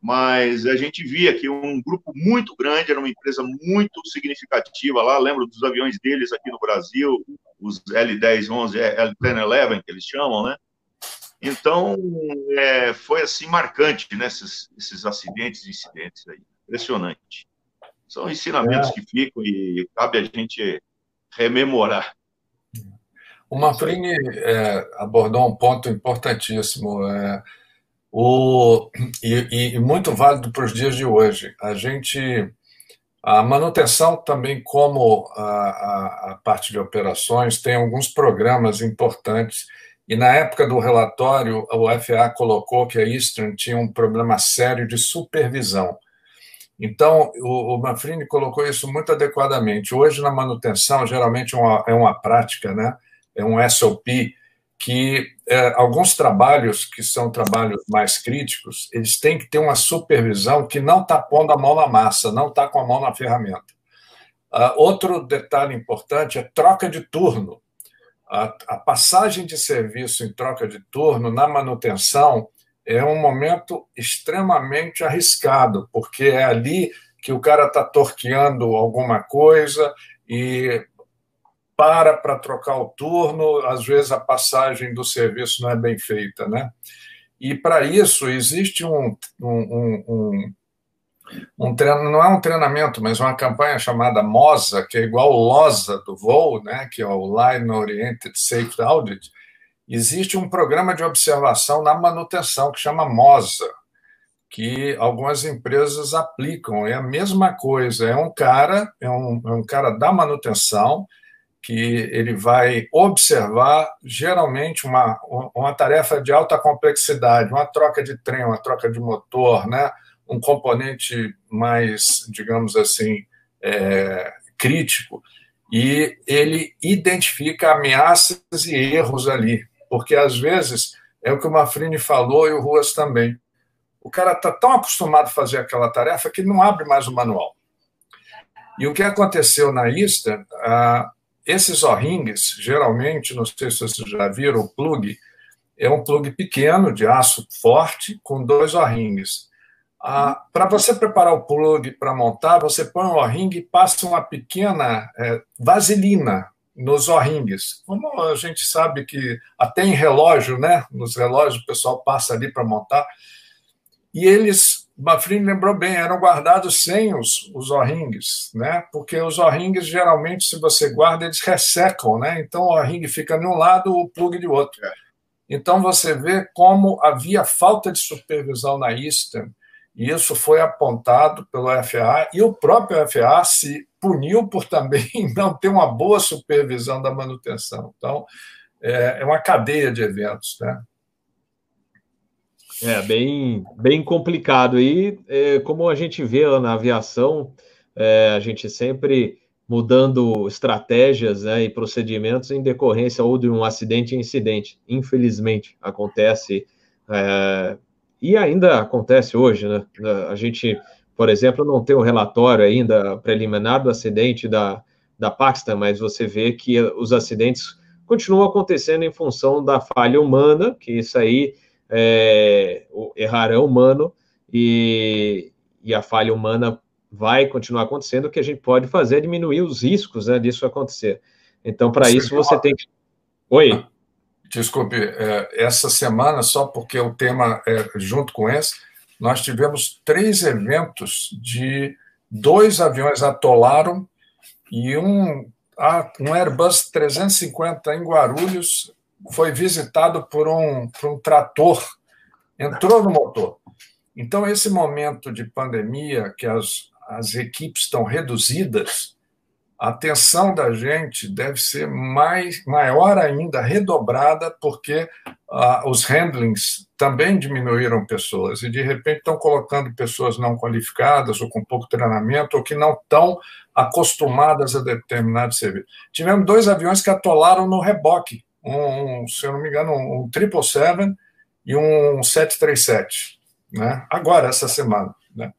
Mas a gente via que um grupo muito grande, era uma empresa muito significativa lá, lembro dos aviões deles aqui no Brasil, os L1011, L1011, que eles chamam, né? Então, é, foi assim marcante, né, esses, esses acidentes e incidentes aí. Impressionante. São ensinamentos é. que ficam e cabe a gente rememorar. O Manfrini é, abordou um ponto importantíssimo é, o, e, e, muito válido para os dias de hoje. A gente A manutenção também, como a, a, a, parte de operações, tem alguns programas importantes. E na época do relatório, o FA colocou que a Eastern tinha um problema sério de supervisão. Então, o, o Manfrini colocou isso muito adequadamente. Hoje, na manutenção, geralmente é uma, é uma prática, né? é um SOP, que é, alguns trabalhos que são trabalhos mais críticos, eles têm que ter uma supervisão que não está pondo a mão na massa, não está com a mão na ferramenta. Uh, outro detalhe importante é troca de turno. A, a, passagem de serviço em troca de turno na manutenção é um momento extremamente arriscado, porque é ali que o cara está torqueando alguma coisa e para para trocar o turno, às vezes a passagem do serviço não é bem feita, né? E para isso existe um, um, um, um treino, não é um treinamento, mas uma campanha chamada MOSA, que é igual LOSA do voo, né? Que é o Line Oriented Safety Audit. Existe um programa de observação na manutenção que chama MOSA, que algumas empresas aplicam. É a mesma coisa. É um cara, é um, é um cara da manutenção que ele vai observar geralmente uma, uma tarefa de alta complexidade, uma troca de trem, uma troca de motor, né? Um componente mais, digamos assim, é, crítico, e ele identifica ameaças e erros ali, porque às vezes é o que o Mafrini falou e o Ruas também. O cara está tão acostumado a fazer aquela tarefa que não abre mais o manual. E o que aconteceu na ISTA, esses O-rings, geralmente, não sei se vocês já viram, o plug é um plug pequeno, de aço forte, com dois O-rings. Ah, para você preparar o plug para montar, você põe um O-ring e passa uma pequena é, vaselina nos O-rings. Como a gente sabe que até em relógio, né? Nos relógios o pessoal passa ali para montar. E eles Bafrini lembrou bem, eram guardados sem os, os O-rings, né? porque os O-rings, geralmente, se você guarda, eles ressecam, né? então o O-ring fica de um lado, o plug de outro. É. Então você vê como havia falta de supervisão na Eastern, e isso foi apontado pelo FAA, e o próprio FAA se puniu por também não ter uma boa supervisão da manutenção. Então, é, é uma cadeia de eventos. Né? É bem, bem complicado. E é, como a gente vê na aviação, é, a gente sempre mudando estratégias né, e procedimentos em decorrência ou de um acidente em incidente. Infelizmente, acontece. É, e ainda acontece hoje, né? A gente, por exemplo, não tem um relatório ainda preliminar do acidente da, da Paxton, mas você vê que os acidentes continuam acontecendo em função da falha humana, que isso aí é, errar é humano e, e a falha humana vai continuar acontecendo, o que a gente pode fazer é diminuir os riscos né, disso acontecer. Então, para isso, você tem que. Oi. Desculpe, é, essa semana, só porque o tema é junto com esse, nós tivemos três eventos de dois aviões atolaram e um, um Airbus 350 em Guarulhos foi visitado por um, por um trator, entrou no motor. Então, esse momento de pandemia, que as, as equipes estão reduzidas, a atenção da gente deve ser mais, maior ainda, redobrada, porque ah, os handlings também diminuíram pessoas e, de repente, estão colocando pessoas não qualificadas ou com pouco treinamento ou que não estão acostumadas a determinado serviço. Tivemos dois aviões que atolaram no reboque um, se eu não me engano, um 777 e um 737, né? Agora, essa semana, né?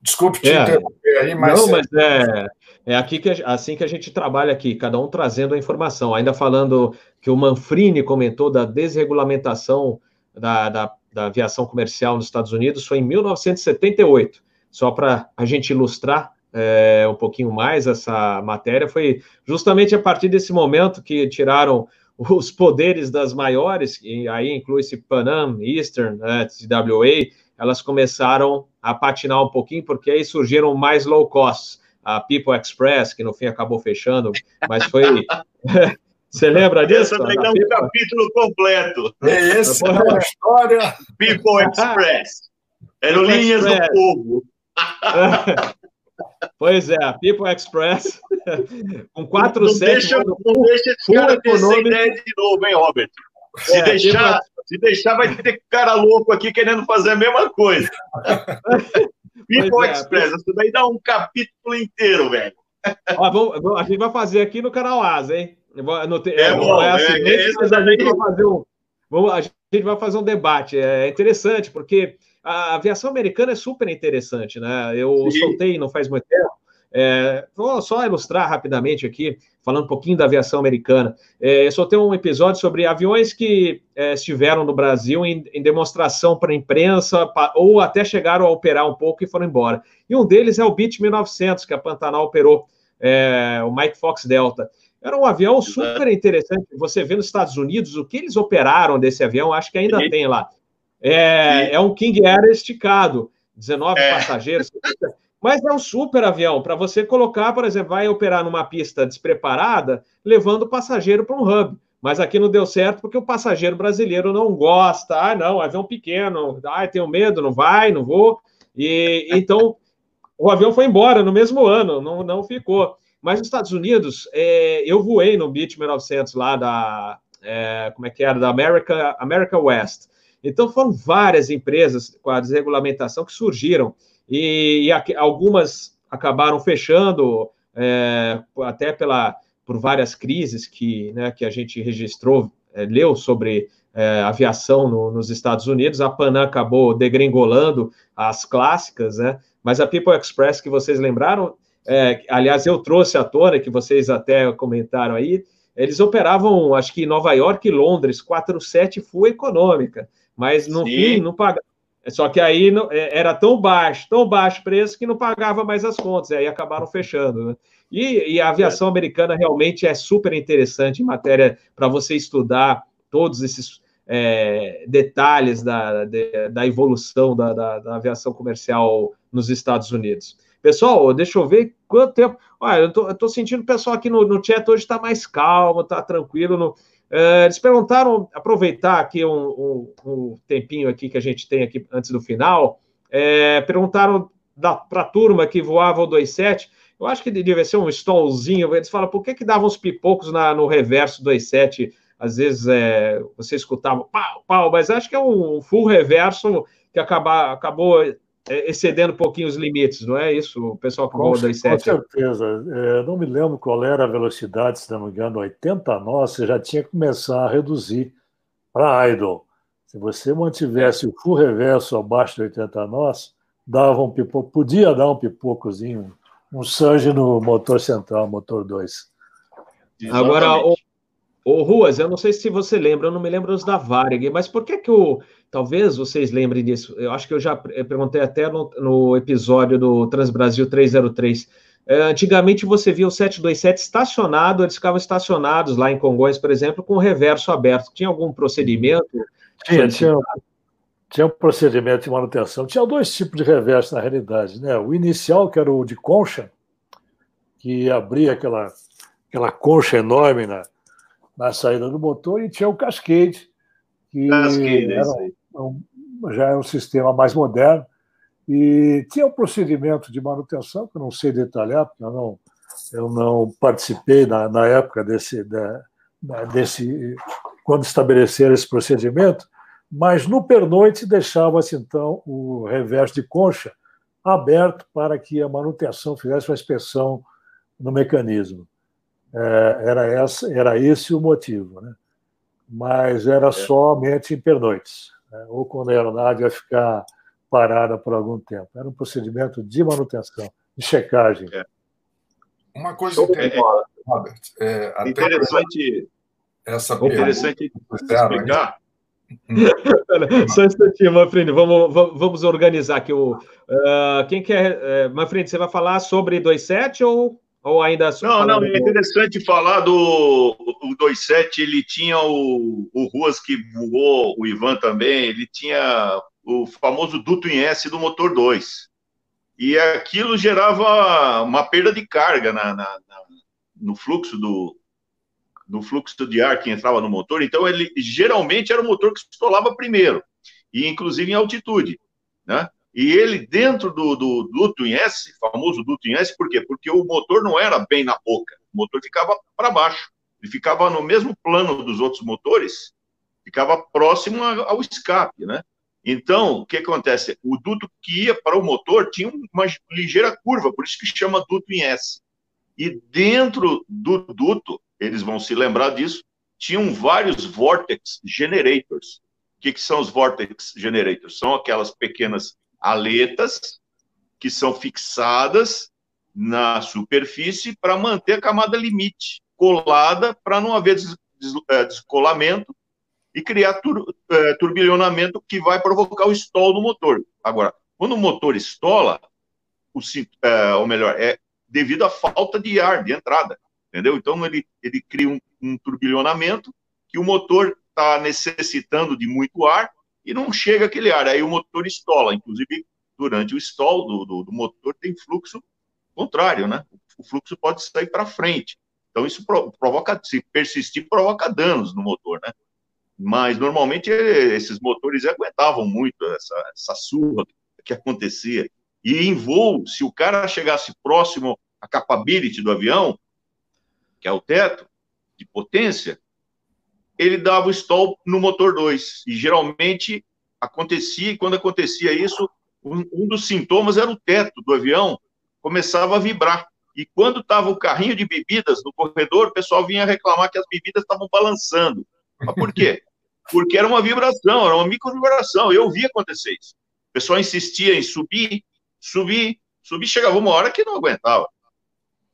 Desculpe te é, interromper aí, mas... Não, mas é, é aqui que, assim que a gente trabalha aqui, cada um trazendo a informação. Ainda falando que o Manfrini comentou da desregulamentação da, da, da aviação comercial nos Estados Unidos, foi em 1978. Só para a gente ilustrar é, um pouquinho mais essa matéria, foi justamente a partir desse momento que tiraram os poderes das maiores, e aí inclui-se Panam, Eastern, né, TWA, elas começaram a patinar um pouquinho, porque aí surgiram mais low costs. A People Express, que no fim acabou fechando, mas foi. Você lembra disso? Essa daí é um capítulo completo. É esse, é a história. People Express. Eram linhas do povo. Pois é, a People Express, com 4 não, não deixa, não deixa esse cara ter essa ideia de novo, hein, Robert? Se, é, deixar, se deixar, vai ter cara louco aqui querendo fazer a mesma coisa. People é, Express, isso daí dá um capítulo inteiro, velho. Ó, vamos, a gente vai fazer aqui no canal Asa, hein? Não tem, é, bom, é, assim, é, mas a gente vai fazer um. Vamos, a gente vai fazer um debate. É interessante, porque a aviação americana é super interessante, né? Eu Sim. soltei não faz muito tempo. É, vou só ilustrar rapidamente aqui, falando um pouquinho da aviação americana. É, eu soltei um episódio sobre aviões que é, estiveram no Brasil em, em demonstração para a imprensa, pra, ou até chegaram a operar um pouco e foram embora. E um deles é o Beech 1900, que a Pantanal operou, é, o Mike Fox Delta. Era um avião super interessante. Você vê nos Estados Unidos o que eles operaram desse avião, acho que ainda tem lá. É, é um King Air esticado, 19 é. passageiros. Mas é um super avião para você colocar, por exemplo, vai operar numa pista despreparada, levando o passageiro para um hub. Mas aqui não deu certo porque o passageiro brasileiro não gosta. Ah, não, avião pequeno. Ah, tenho medo, não vai, não vou. E então o avião foi embora no mesmo ano, não, não ficou. Mas nos Estados Unidos, é, eu voei no Beech 1900 lá da, é, como é que era, da America, America West. Então foram várias empresas com a desregulamentação que surgiram e, e algumas acabaram fechando é, até pela por várias crises que, né, que a gente registrou, é, leu sobre é, aviação no, nos Estados Unidos. A Panam acabou degringolando as clássicas, né? Mas a People Express que vocês lembraram é, aliás, eu trouxe à tona, que vocês até comentaram aí, eles operavam, acho que em Nova York e Londres, 47 full econômica, mas no Sim. fim não pagava. Só que aí não, é, era tão baixo, tão baixo preço que não pagava mais as contas, e aí acabaram fechando. Né? E, e, a aviação americana realmente é super interessante em matéria para você estudar todos esses é, detalhes da, de, da evolução da, da, da aviação comercial nos Estados Unidos. Pessoal, deixa eu ver quanto tempo. Olha, eu tô, tô sentindo o pessoal aqui no, no chat hoje está mais calmo, está tranquilo. No, uh, eles perguntaram, aproveitar aqui um, um, um, tempinho aqui que a gente tem aqui antes do final. É, perguntaram para a turma que voava o 27. Eu acho que devia ser um stallzinho. Eles falam, por que, que davam uns pipocos na, no reverso 27? Às vezes é, você escutava pau, pau, mas acho que é um full reverso que acaba, acabou é, excedendo um pouquinho os limites, não é isso? O pessoal que voa 27. Com certeza. É, não me lembro qual era a velocidade, se não me engano, 80 nós, você já tinha que começar a reduzir para idle. Se você mantivesse o full reverso abaixo de 80 nós, dava um pipoco, podia dar um pipocozinho, um surge no motor central, motor 2. Agora, o, o Ruas, eu não sei se você lembra, eu não me lembro os da Varig, mas por que que o Talvez vocês lembrem disso. Eu acho que eu já perguntei até no, no episódio do Transbrasil 303. É, antigamente você via o 727 estacionado, eles ficavam estacionados lá em Congonhas, por exemplo, com o reverso aberto. Tinha algum procedimento? Tinha, tinha, tinha um procedimento de manutenção. Tinha dois tipos de reverso na realidade. Né? O inicial, que era o de concha, que abria aquela, aquela concha enorme na, na saída do motor, e tinha o cascade, que cascade, é era, um, já é um sistema mais moderno, e tinha um procedimento de manutenção, que eu não sei detalhar, porque eu não, eu não participei na, na época desse, da, desse. quando estabeleceram esse procedimento, mas no pernoite deixava-se, então, o reverso de concha aberto para que a manutenção fizesse uma inspeção no mecanismo. É, era, essa, era esse o motivo. Né? Mas era é. somente em pernoites né? ou quando a aeronave ia ficar parada por algum tempo. Era um procedimento de manutenção, de checagem. É. Uma coisa interessante, Robert, é, interessante essa interessante explicar. Só um instantinho, Manfred, vamos, vamos organizar aqui. O, uh, quem quer. Uh, Manfred, você vai falar sobre 27 ou ou ainda. Não, não, é interessante falar do o 27, ele tinha o, o Ruas que voou, o Ivan também, ele tinha o famoso duto em S do motor 2. E aquilo gerava uma perda de carga na, na, na, no fluxo do no fluxo de ar que entrava no motor. Então, ele geralmente era o motor que estolava primeiro, e inclusive em altitude. Né? E ele, dentro do, do duto em S, famoso em S, por quê? Porque o motor não era bem na boca, o motor ficava para baixo. Ele ficava no mesmo plano dos outros motores, ficava próximo ao escape, né? Então, o que acontece? O duto que ia para o motor tinha uma ligeira curva, por isso que chama duto em S. E dentro do duto, eles vão se lembrar disso, tinham vários vortex generators. O que, que são os vortex generators? São aquelas pequenas aletas que são fixadas na superfície para manter a camada limite colada para não haver é, descolamento e criar tur, é, turbilhonamento que vai provocar o stall do motor. Agora, quando o motor estola, o, é, ou melhor, é devido à falta de ar de entrada, entendeu? Então ele, ele cria um, um turbilhonamento que o motor está necessitando de muito ar e não chega aquele ar, aí o motor estola. Inclusive, durante o stall do, do, do motor tem fluxo contrário, né? O fluxo pode sair para frente. Então, isso provoca, se persistir, provoca danos no motor, né? Mas, normalmente, esses motores aguentavam muito essa, essa surra que acontecia. E em voo, se o cara chegasse próximo à capability do avião, que é o teto de potência, ele dava o stall no motor 2. E geralmente acontecia, e quando acontecia isso, um, um dos sintomas era o teto do avião começava a vibrar. E quando estava o carrinho de bebidas no corredor, o pessoal vinha reclamar que as bebidas estavam balançando. Mas por quê? Porque era uma vibração, era uma micro vibração. Eu vi acontecer isso. O pessoal insistia em subir, subir, subir, chegava uma hora que não aguentava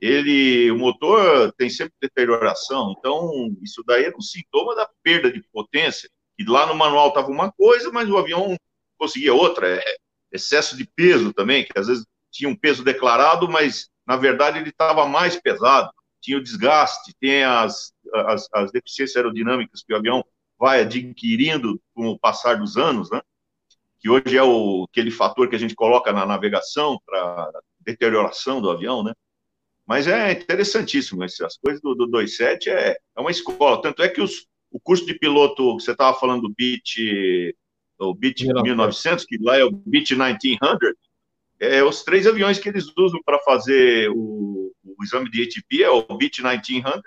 ele, o motor tem sempre deterioração, então isso daí é um sintoma da perda de potência, e lá no manual estava uma coisa, mas o avião conseguia outra, é excesso de peso também, que às vezes tinha um peso declarado, mas na verdade ele estava mais pesado, tinha o desgaste, tem as, as, as deficiências aerodinâmicas que o avião vai adquirindo com o passar dos anos, né? que hoje é o, aquele fator que a gente coloca na navegação para deterioração do avião, né? Mas é interessantíssimo, as coisas do, do 27 é, é uma escola. Tanto é que os, o curso de piloto que você estava falando do BIT, o BIT 1900, que lá é o BIT 1900, é os três aviões que eles usam para fazer o, o, exame de ATP, é o BIT 1900,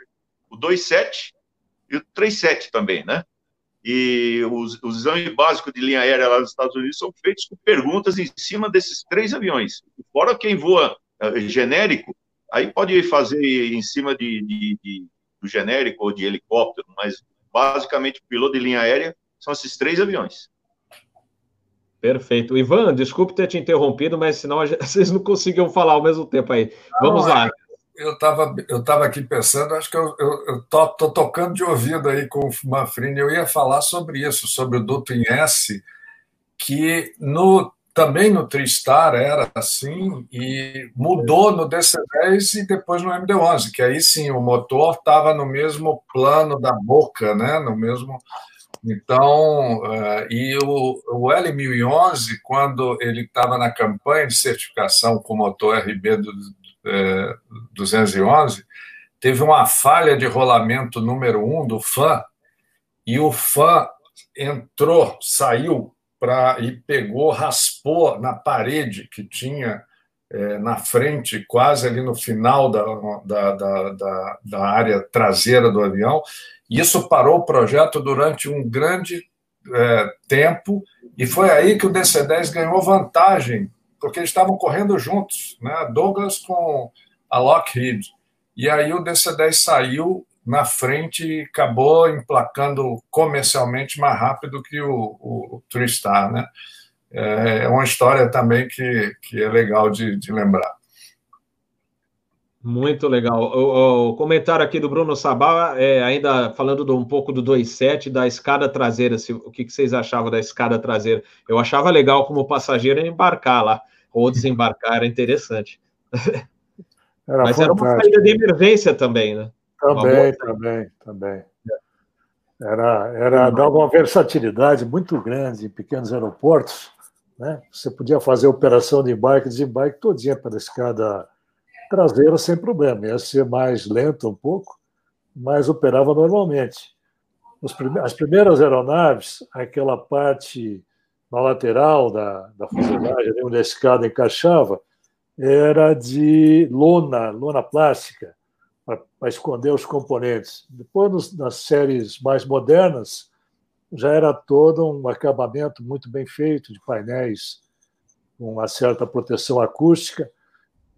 o 27 e o 37 também, né? E os, os exames básicos de linha aérea lá nos Estados Unidos são feitos com perguntas em cima desses três aviões. Fora quem voa uh, genérico, Aí pode fazer em cima de, de, de, do genérico ou de helicóptero, mas basicamente o piloto de linha aérea são esses três aviões. Perfeito. Ivan, desculpe ter te interrompido, mas senão vocês não conseguiam falar ao mesmo tempo aí. Vamos lá. Eu estava eu tava aqui pensando, acho que eu, eu, tô, tô, tocando de ouvido aí com o Manfrini, eu ia falar sobre isso, sobre o duto em S, que no também no Tristar era assim, e mudou no DC-10 e depois no MD-11, que aí sim o motor estava no mesmo plano da boca, né? no mesmo. Então, uh, e o, o L1011, quando ele estava na campanha de certificação com o motor RB do, uh, 211, teve uma falha de rolamento número um do fã, e o fã entrou, saiu pra, e pegou, raspou na parede que tinha é, na frente, quase ali no final da, da, da, da, área traseira do avião. Isso parou o projeto durante um grande é, tempo, e foi aí que o DC-10 ganhou vantagem, porque eles estavam correndo juntos, né? Douglas com a Lockheed. E aí o DC-10 saiu na frente e acabou emplacando comercialmente mais rápido que o, o, o Tristar, né? É, é uma história também que, que é legal de, de lembrar. Muito legal. O, o, comentário aqui do Bruno Sabá, é, ainda falando de um pouco do 2.7, da escada traseira, se, o que, que, vocês achavam da escada traseira? Eu achava legal como passageiro embarcar lá, ou desembarcar, era interessante. Era Mas fantástico. era uma saída de emergência também, né? Também, também, também. Era, era dava uma versatilidade muito grande em pequenos aeroportos. Né? Você podia fazer operação de embarque e desembarque todinha pela escada traseira sem problema. Ia ser mais lento um pouco, mas operava normalmente. As primeiras aeronaves, aquela parte na lateral da, da fuselagem, onde a escada encaixava, era de lona, lona plástica, para esconder os componentes. Depois, nas séries mais modernas, já era todo um acabamento muito bem feito, de painéis com uma certa proteção acústica.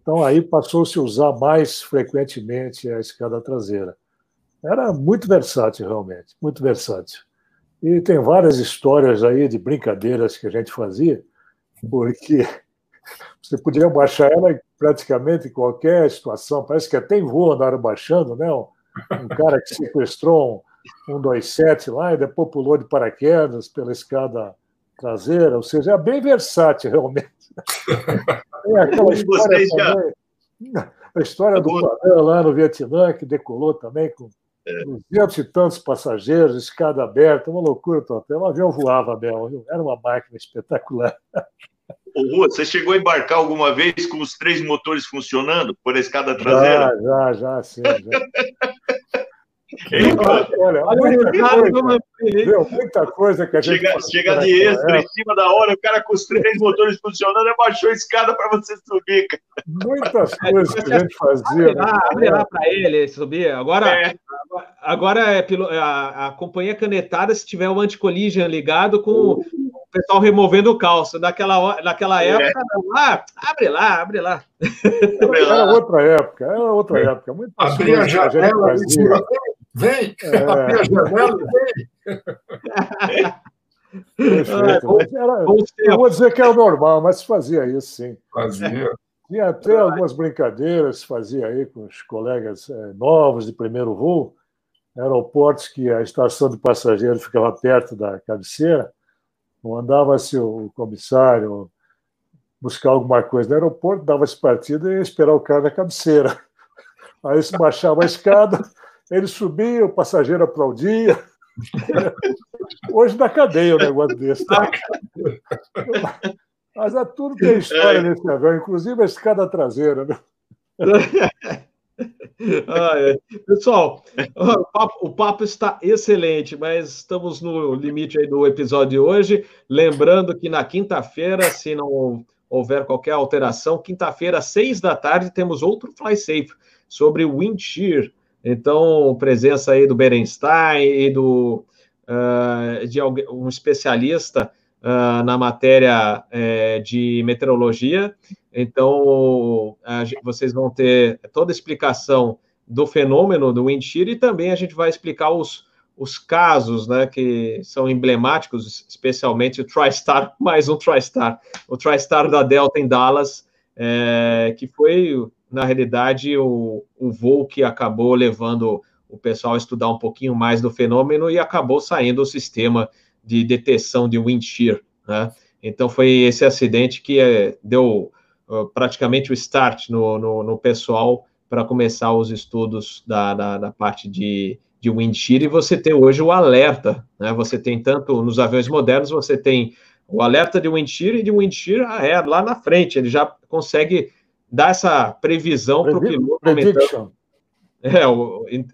Então, aí passou-se a usar mais frequentemente a escada traseira. Era muito versátil, realmente, muito versátil. E tem várias histórias aí de brincadeiras que a gente fazia, porque você podia baixar ela praticamente em qualquer situação. Parece que até em voo andaram baixando, né? Um, um cara que sequestrou um, um 27 lá e depois pulou de paraquedas pela escada traseira, ou seja, é bem versátil, realmente. Tem aquela história também, a história do Pavel lá no Vietnã, que decolou também com 200 e tantos passageiros, escada aberta, uma loucura total. O avião voava mesmo, era uma máquina espetacular. Ô, Rua, você chegou a embarcar alguma vez com os três motores funcionando por a escada traseira? Já, já, já, sim. Já. Olha, muita coisa, viu, muita coisa que a gente. Chega, chega de extra em cima da hora, o cara com os três motores funcionando abaixou a escada para você subir. Cara. Muitas coisas que a gente fazia. Abre lá, lá para ele subir. Agora, é. agora é a, a companhia canetada, se tiver o anti-collision ligado com pessoal removendo o calço. Naquela, naquela é. época, ah, abre lá, abre lá. Era outra época, era outra época. Muitas Abrir a janela, Vem! É. a janela, vem! Perfeito. Era, eu vou dizer que é o normal, mas se fazia isso, sim. Fazia. Tinha até algumas brincadeiras, fazia aí com os colegas é, novos de primeiro voo, aeroportos que a estação de passageiro ficava perto da cabeceira, mandava-se o comissário buscar alguma coisa no aeroporto, dava-se partida e ia esperar o cara na cabeceira. Aí se baixava a escada, ele subia, o passageiro aplaudia. Hoje dá cadeia o um negócio desse. Tá? Mas é tudo tem história nesse avião, inclusive a escada traseira. Né? Ah, é. Pessoal, o papo, o papo, está excelente, mas estamos no limite do episódio de hoje. Lembrando que na quinta-feira, se não houver qualquer alteração, quinta-feira, seis da tarde, temos outro Fly Safe sobre wind shear. Então, presença aí do Berenstein e do, uh, de um especialista uh, na matéria uh, de meteorologia. Então, vocês vão ter toda a explicação do fenômeno do wind shear e também a gente vai explicar os, os casos né, que são emblemáticos, especialmente o TriStar, mais um TriStar, o TriStar da Delta em Dallas, é, que foi na realidade, o, o voo que acabou levando o pessoal a estudar um pouquinho mais do fenômeno e acabou saindo o sistema de detecção de wind shear, né? Então, foi esse acidente que é, deu uh, praticamente o start no, no, no pessoal para começar os estudos da, da, da, parte de, de wind shear, e você tem hoje o alerta, né? Você tem tanto nos aviões modernos, você tem o alerta de wind shear e de wind shear lá na frente, ele já consegue dar essa previsão para o piloto. Aumentando. É,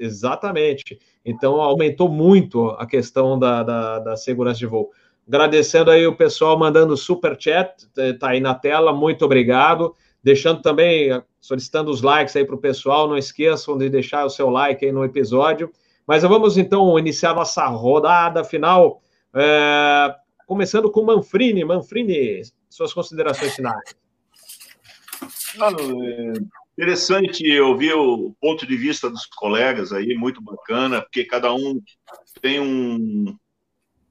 exatamente. Então, aumentou muito a questão da, da, da, segurança de voo. Agradecendo aí o pessoal mandando super chat, está aí na tela, muito obrigado. Deixando também, solicitando os likes aí para o pessoal, não esqueçam de deixar o seu like aí no episódio. Mas vamos então iniciar nossa rodada final, é, começando com Manfrini. Manfrini, suas considerações finais. É interessante ouvir o ponto de vista dos colegas aí, muito bacana, porque cada um tem um,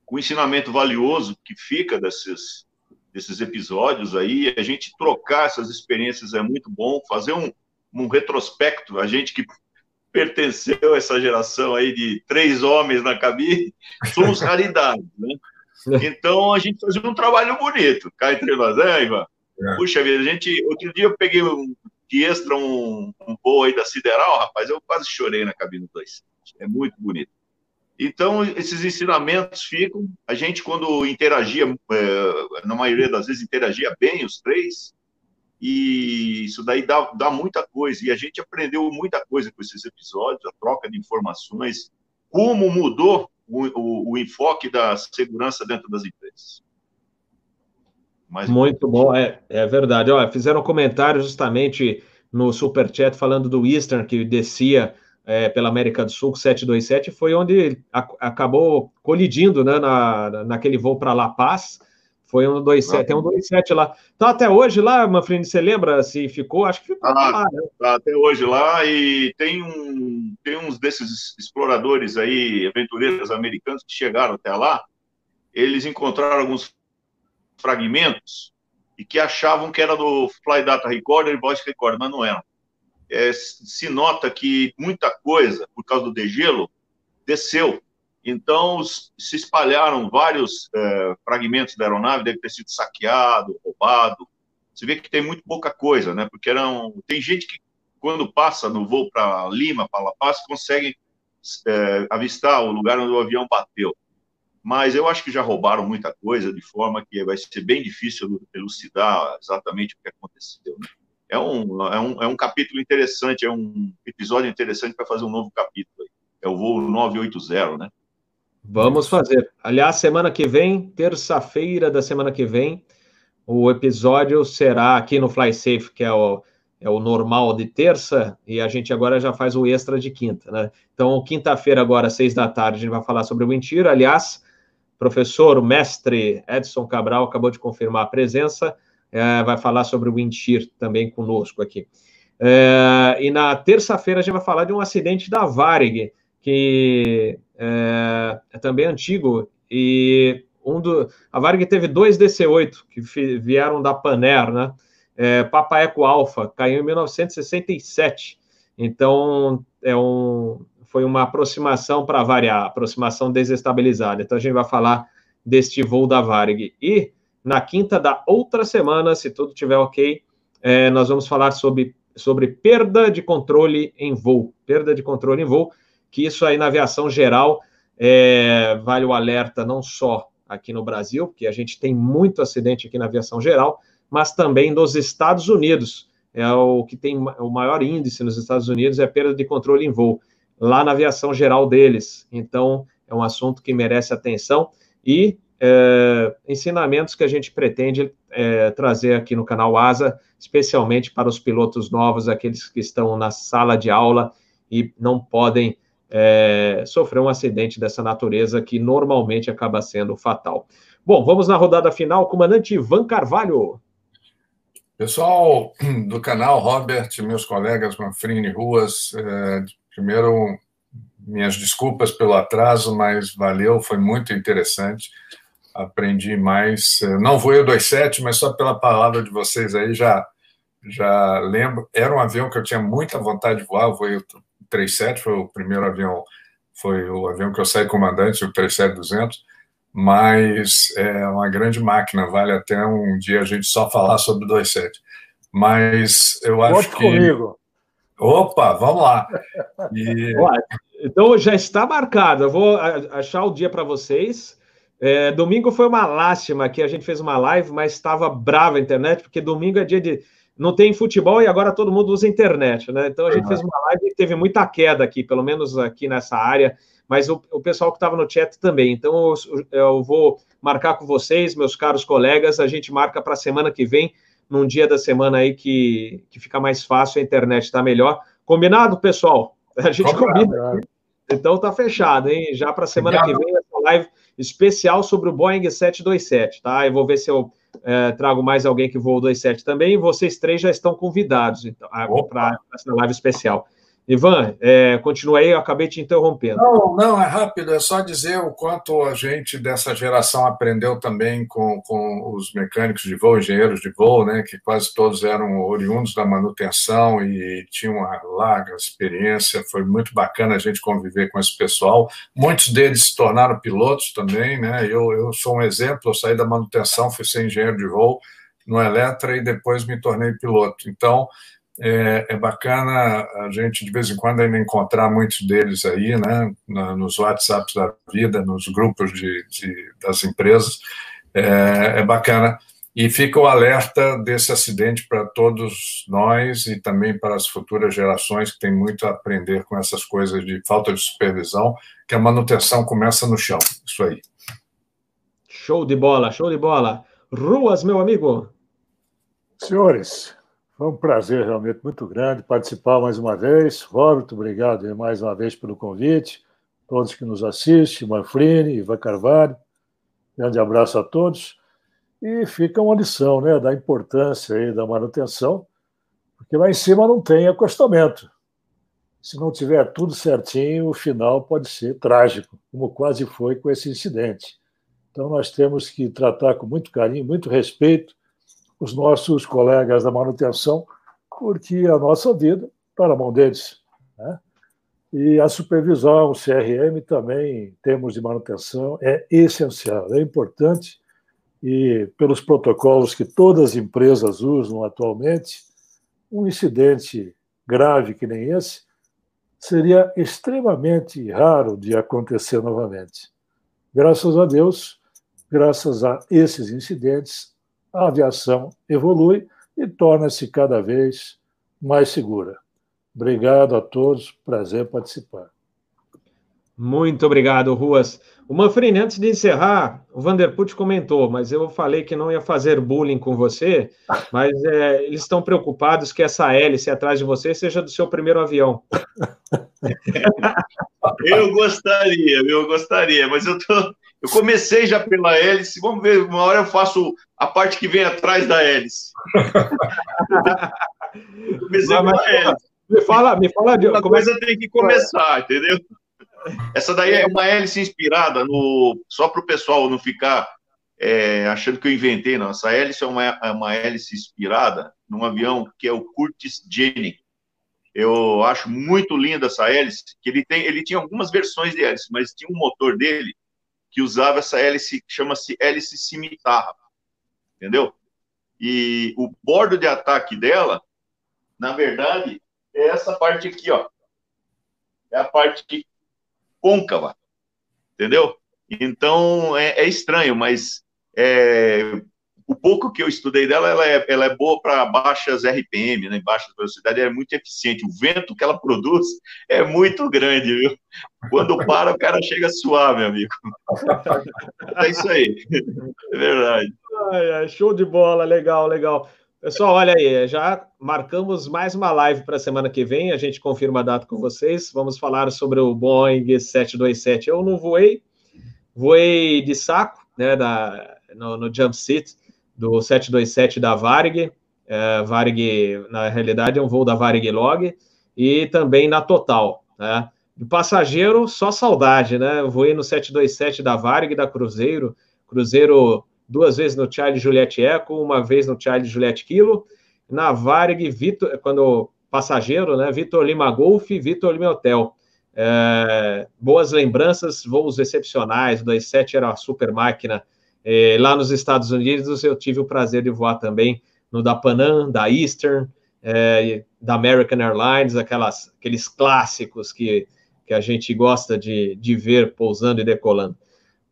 um ensinamento valioso que fica desses, desses episódios aí. A gente trocar essas experiências é muito bom, fazer um, um retrospecto, a gente que pertenceu a essa geração aí de três homens na cabine, somos raridades, né? Então a gente fazia um trabalho bonito, cá entre nós, né, Ivan? É. Puxa vida, a gente. Outro dia eu peguei um, extra um, um voo aí da Sideral, rapaz, eu quase chorei na cabine 2. É muito bonito. Então, esses ensinamentos ficam. A gente, quando interagia, é, na maioria das vezes, interagia bem os três, e isso daí dá, dá muita coisa. E a gente aprendeu muita coisa com esses episódios, a troca de informações, como mudou o, o, o enfoque da segurança dentro das empresas. Mais Muito bom, é, é verdade. Olha, fizeram um comentário justamente no Superchat falando do Eastern, que descia é, pela América do Sul, 727, foi onde a, acabou colidindo né, na, naquele voo para La Paz. Foi um 27, tem um 27 lá. Então, até hoje lá, Manfrini, você lembra se ficou? Acho que ficou ah, lá, né? Tá até hoje lá, e tem, um, tem uns desses exploradores aí, aventureiros americanos que chegaram até lá, eles encontraram alguns fragmentos e que achavam que era do Fly Data Recorder e Voice Recorder, mas não era é, se nota que muita coisa, por causa do degelo, desceu. Então, se espalharam vários é, fragmentos da aeronave, deve ter sido saqueado, roubado. Você vê que tem muito pouca coisa, né? Porque eram, tem gente que, quando passa no voo para Lima, para La Paz, consegue é, avistar o lugar onde o avião bateu. Mas eu acho que já roubaram muita coisa, de forma que vai ser bem difícil elucidar exatamente o que aconteceu. Né? é um, é um, é um capítulo interessante, é um episódio interessante para fazer um novo capítulo. É o voo 980, né? Vamos fazer. Aliás, semana que vem, terça-feira da semana que vem, o episódio será aqui no Fly Safe, que é o, é o normal de terça, e a gente agora já faz o extra de quinta, né? Então, quinta-feira, agora, seis da tarde, a gente vai falar sobre o mentira. Aliás, professor, o mestre Edson Cabral acabou de confirmar a presença é, vai falar sobre o Windshear também conosco aqui. É, e na terça-feira a gente vai falar de um acidente da Varig, que é, é também antigo, e um do, a Varig teve dois DC-8 que vieram da Paner, né? É, Papa Eco Alpha caiu em 1967, então é um, foi uma aproximação para variar, aproximação desestabilizada. Então a gente vai falar deste voo da Varig. E na quinta da outra semana, se tudo estiver ok, é, nós vamos falar sobre, sobre perda de controle em voo. Perda de controle em voo, que isso aí na aviação geral é, vale o alerta não só aqui no Brasil, porque a gente tem muito acidente aqui na aviação geral, mas também nos Estados Unidos. É o que tem o maior índice nos Estados Unidos é perda de controle em voo, lá na aviação geral deles. Então, é um assunto que merece atenção. E é, ensinamentos que a gente pretende é, trazer aqui no canal Asa, especialmente para os pilotos novos, aqueles que estão na sala de aula e não podem é, sofrer um acidente dessa natureza que normalmente acaba sendo fatal. Bom, vamos na rodada final, comandante Ivan Carvalho. Pessoal do canal, Robert, meus colegas Manfrini Ruas, é, primeiro, minhas desculpas pelo atraso, mas valeu, foi muito interessante aprendi mais. Não vou eu 27, mas só pela palavra de vocês aí já já lembro. Era um avião que eu tinha muita vontade de voar. Voei o 37, foi o primeiro avião, foi o avião que eu saí comandante, o 37200. Mas é uma grande máquina, vale até um dia a gente só falar sobre o 27. Mas eu acho Conte que. comigo. Opa, vamos lá. E... Então já está marcado. Eu vou achar o dia para vocês. É, domingo foi uma lástima que a gente fez uma live, mas estava brava a internet, porque domingo é dia de. Não tem futebol e agora todo mundo usa internet, né? Então a gente uhum. fez uma live e teve muita queda aqui, pelo menos aqui nessa área, mas o, o pessoal que estava no chat também. Então eu, eu, vou marcar com vocês, meus caros colegas, a gente marca para a semana que vem, num dia da semana aí que, que fica mais fácil, a internet está melhor. Combinado, pessoal? A gente combina. Então tá fechado, hein? Já para a semana Obrigado. que vem, essa live especial sobre o Boeing 727, tá? Eu vou ver se eu é, trago mais alguém que voou 27 também. E vocês três já estão convidados então, para essa live especial. Ivan, é, continua aí, eu acabei te interrompendo. Não, não, é rápido, é só dizer o quanto a gente dessa geração aprendeu também com, com os mecânicos de voo, engenheiros de voo, né, que quase todos eram oriundos da manutenção e tinham uma larga experiência, foi muito bacana a gente conviver com esse pessoal. Muitos deles se tornaram pilotos também, né, eu, eu sou um exemplo, eu saí da manutenção, fui ser engenheiro de voo no Eletra e depois me tornei piloto. Então, é, é, bacana a gente de vez em quando ainda encontrar muitos deles aí, né, nos WhatsApps da vida, nos grupos de, de das empresas. É, é, bacana. E fica o alerta desse acidente para todos nós e também para as futuras gerações que têm muito a aprender com essas coisas de falta de supervisão, que a manutenção começa no chão. Isso aí. Show de bola, show de bola. Ruas, meu amigo. Senhores, foi um prazer realmente muito grande participar mais uma vez. Robert, obrigado mais uma vez pelo convite. Todos que nos assistem, Manfrini, Ivan Carvalho. Grande abraço a todos. E fica uma lição né, da importância aí da manutenção, porque lá em cima não tem acostamento. Se não tiver tudo certinho, o final pode ser trágico, como quase foi com esse incidente. Então, nós temos que tratar com muito carinho, muito respeito os nossos colegas da manutenção, porque a nossa vida está na mão deles. Né? E a supervisão, o CRM também, em termos de manutenção, é essencial, é importante. E pelos protocolos que todas as empresas usam atualmente, um incidente grave que nem esse seria extremamente raro de acontecer novamente. Graças a Deus, graças a esses incidentes, a aviação evolui e torna-se cada vez mais segura. Obrigado a todos, prazer participar. Muito obrigado, Ruas. O Manfrini, antes de encerrar, o Vanderput comentou, mas eu falei que não ia fazer bullying com você, mas é, eles estão preocupados que essa hélice atrás de você seja do seu primeiro avião. Eu gostaria, eu gostaria, mas eu tô, eu comecei já pela hélice, vamos ver, uma hora eu faço a parte que vem atrás da hélice. comecei pela hélice. Me fala, me fala de. Uma coisa é... tem que começar, entendeu? Essa daí é uma hélice inspirada no. Só para o pessoal não ficar é, achando que eu inventei, não. Essa hélice é uma, é uma hélice inspirada num avião que é o Curtis Jennings. Eu acho muito linda essa hélice, que ele tem, ele tinha algumas versões de hélice, mas tinha um motor dele que usava essa hélice que chama-se hélice cimitarra, entendeu? E o bordo de ataque dela, na verdade, é essa parte aqui, ó. É a parte côncava, entendeu? Então é, é estranho, mas é, o pouco que eu estudei dela, ela é, ela é boa para baixas RPM, né, baixas velocidades, é muito eficiente. O vento que ela produz é muito grande, viu? Quando para, o cara chega a suar, meu amigo. É isso aí, é verdade. Ai, ai, show de bola, legal, legal. Pessoal, olha aí, já marcamos mais uma live para a semana que vem. A gente confirma a data com vocês. Vamos falar sobre o Boeing 727. Eu não voei, voei de saco, né, da, no, no jump seat do 727 da Varig. É, Varig, na realidade, é um voo da Varig Log. E também na Total, né? De passageiro, só saudade, né? Eu voei no 727 da Varig, da Cruzeiro. Cruzeiro duas vezes no Charlie Juliette Eco, uma vez no Charlie Juliette Kilo, na Varig, Vitor, quando passageiro, né? Vitor Lima Golf, Vitor Lima Hotel. É, boas lembranças, voos excepcionais, o 27 era uma super máquina. É, lá nos Estados Unidos eu tive o prazer de voar também no da Panam, da Eastern, é, da American Airlines, aquelas, aqueles clássicos que, que a gente gosta de, de ver pousando e decolando.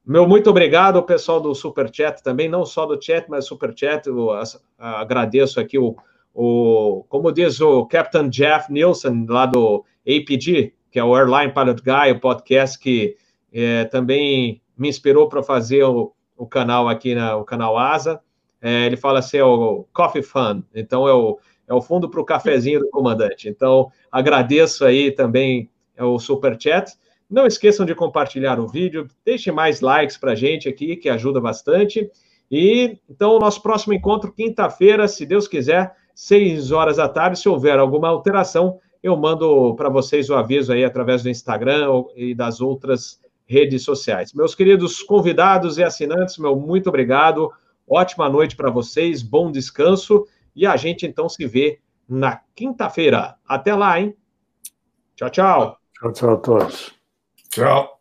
Meu muito obrigado ao pessoal do Super Chat também, não só do chat, mas Super Chat. Eu agradeço aqui o, o, como diz o Captain Jeff Nielsen, lá do APG, que é o Airline Pilot Guy, o podcast que é, também me inspirou para fazer o, o, canal aqui, na, o canal Asa. É, ele fala assim, é o Coffee Fund, então é o, é o fundo para o cafezinho do comandante. Então, agradeço aí também é o Super Chat. Não esqueçam de compartilhar o vídeo, deixe mais likes para a gente aqui, que ajuda bastante. E então, nosso próximo encontro, quinta-feira, se Deus quiser, seis horas da tarde. Se houver alguma alteração, eu mando para vocês o aviso aí através do Instagram e das outras redes sociais. Meus queridos convidados e assinantes, meu muito obrigado. Ótima noite para vocês, bom descanso e a gente então se vê na quinta-feira. Até lá, hein? Tchau, tchau. Tchau, tchau a todos. Ciao.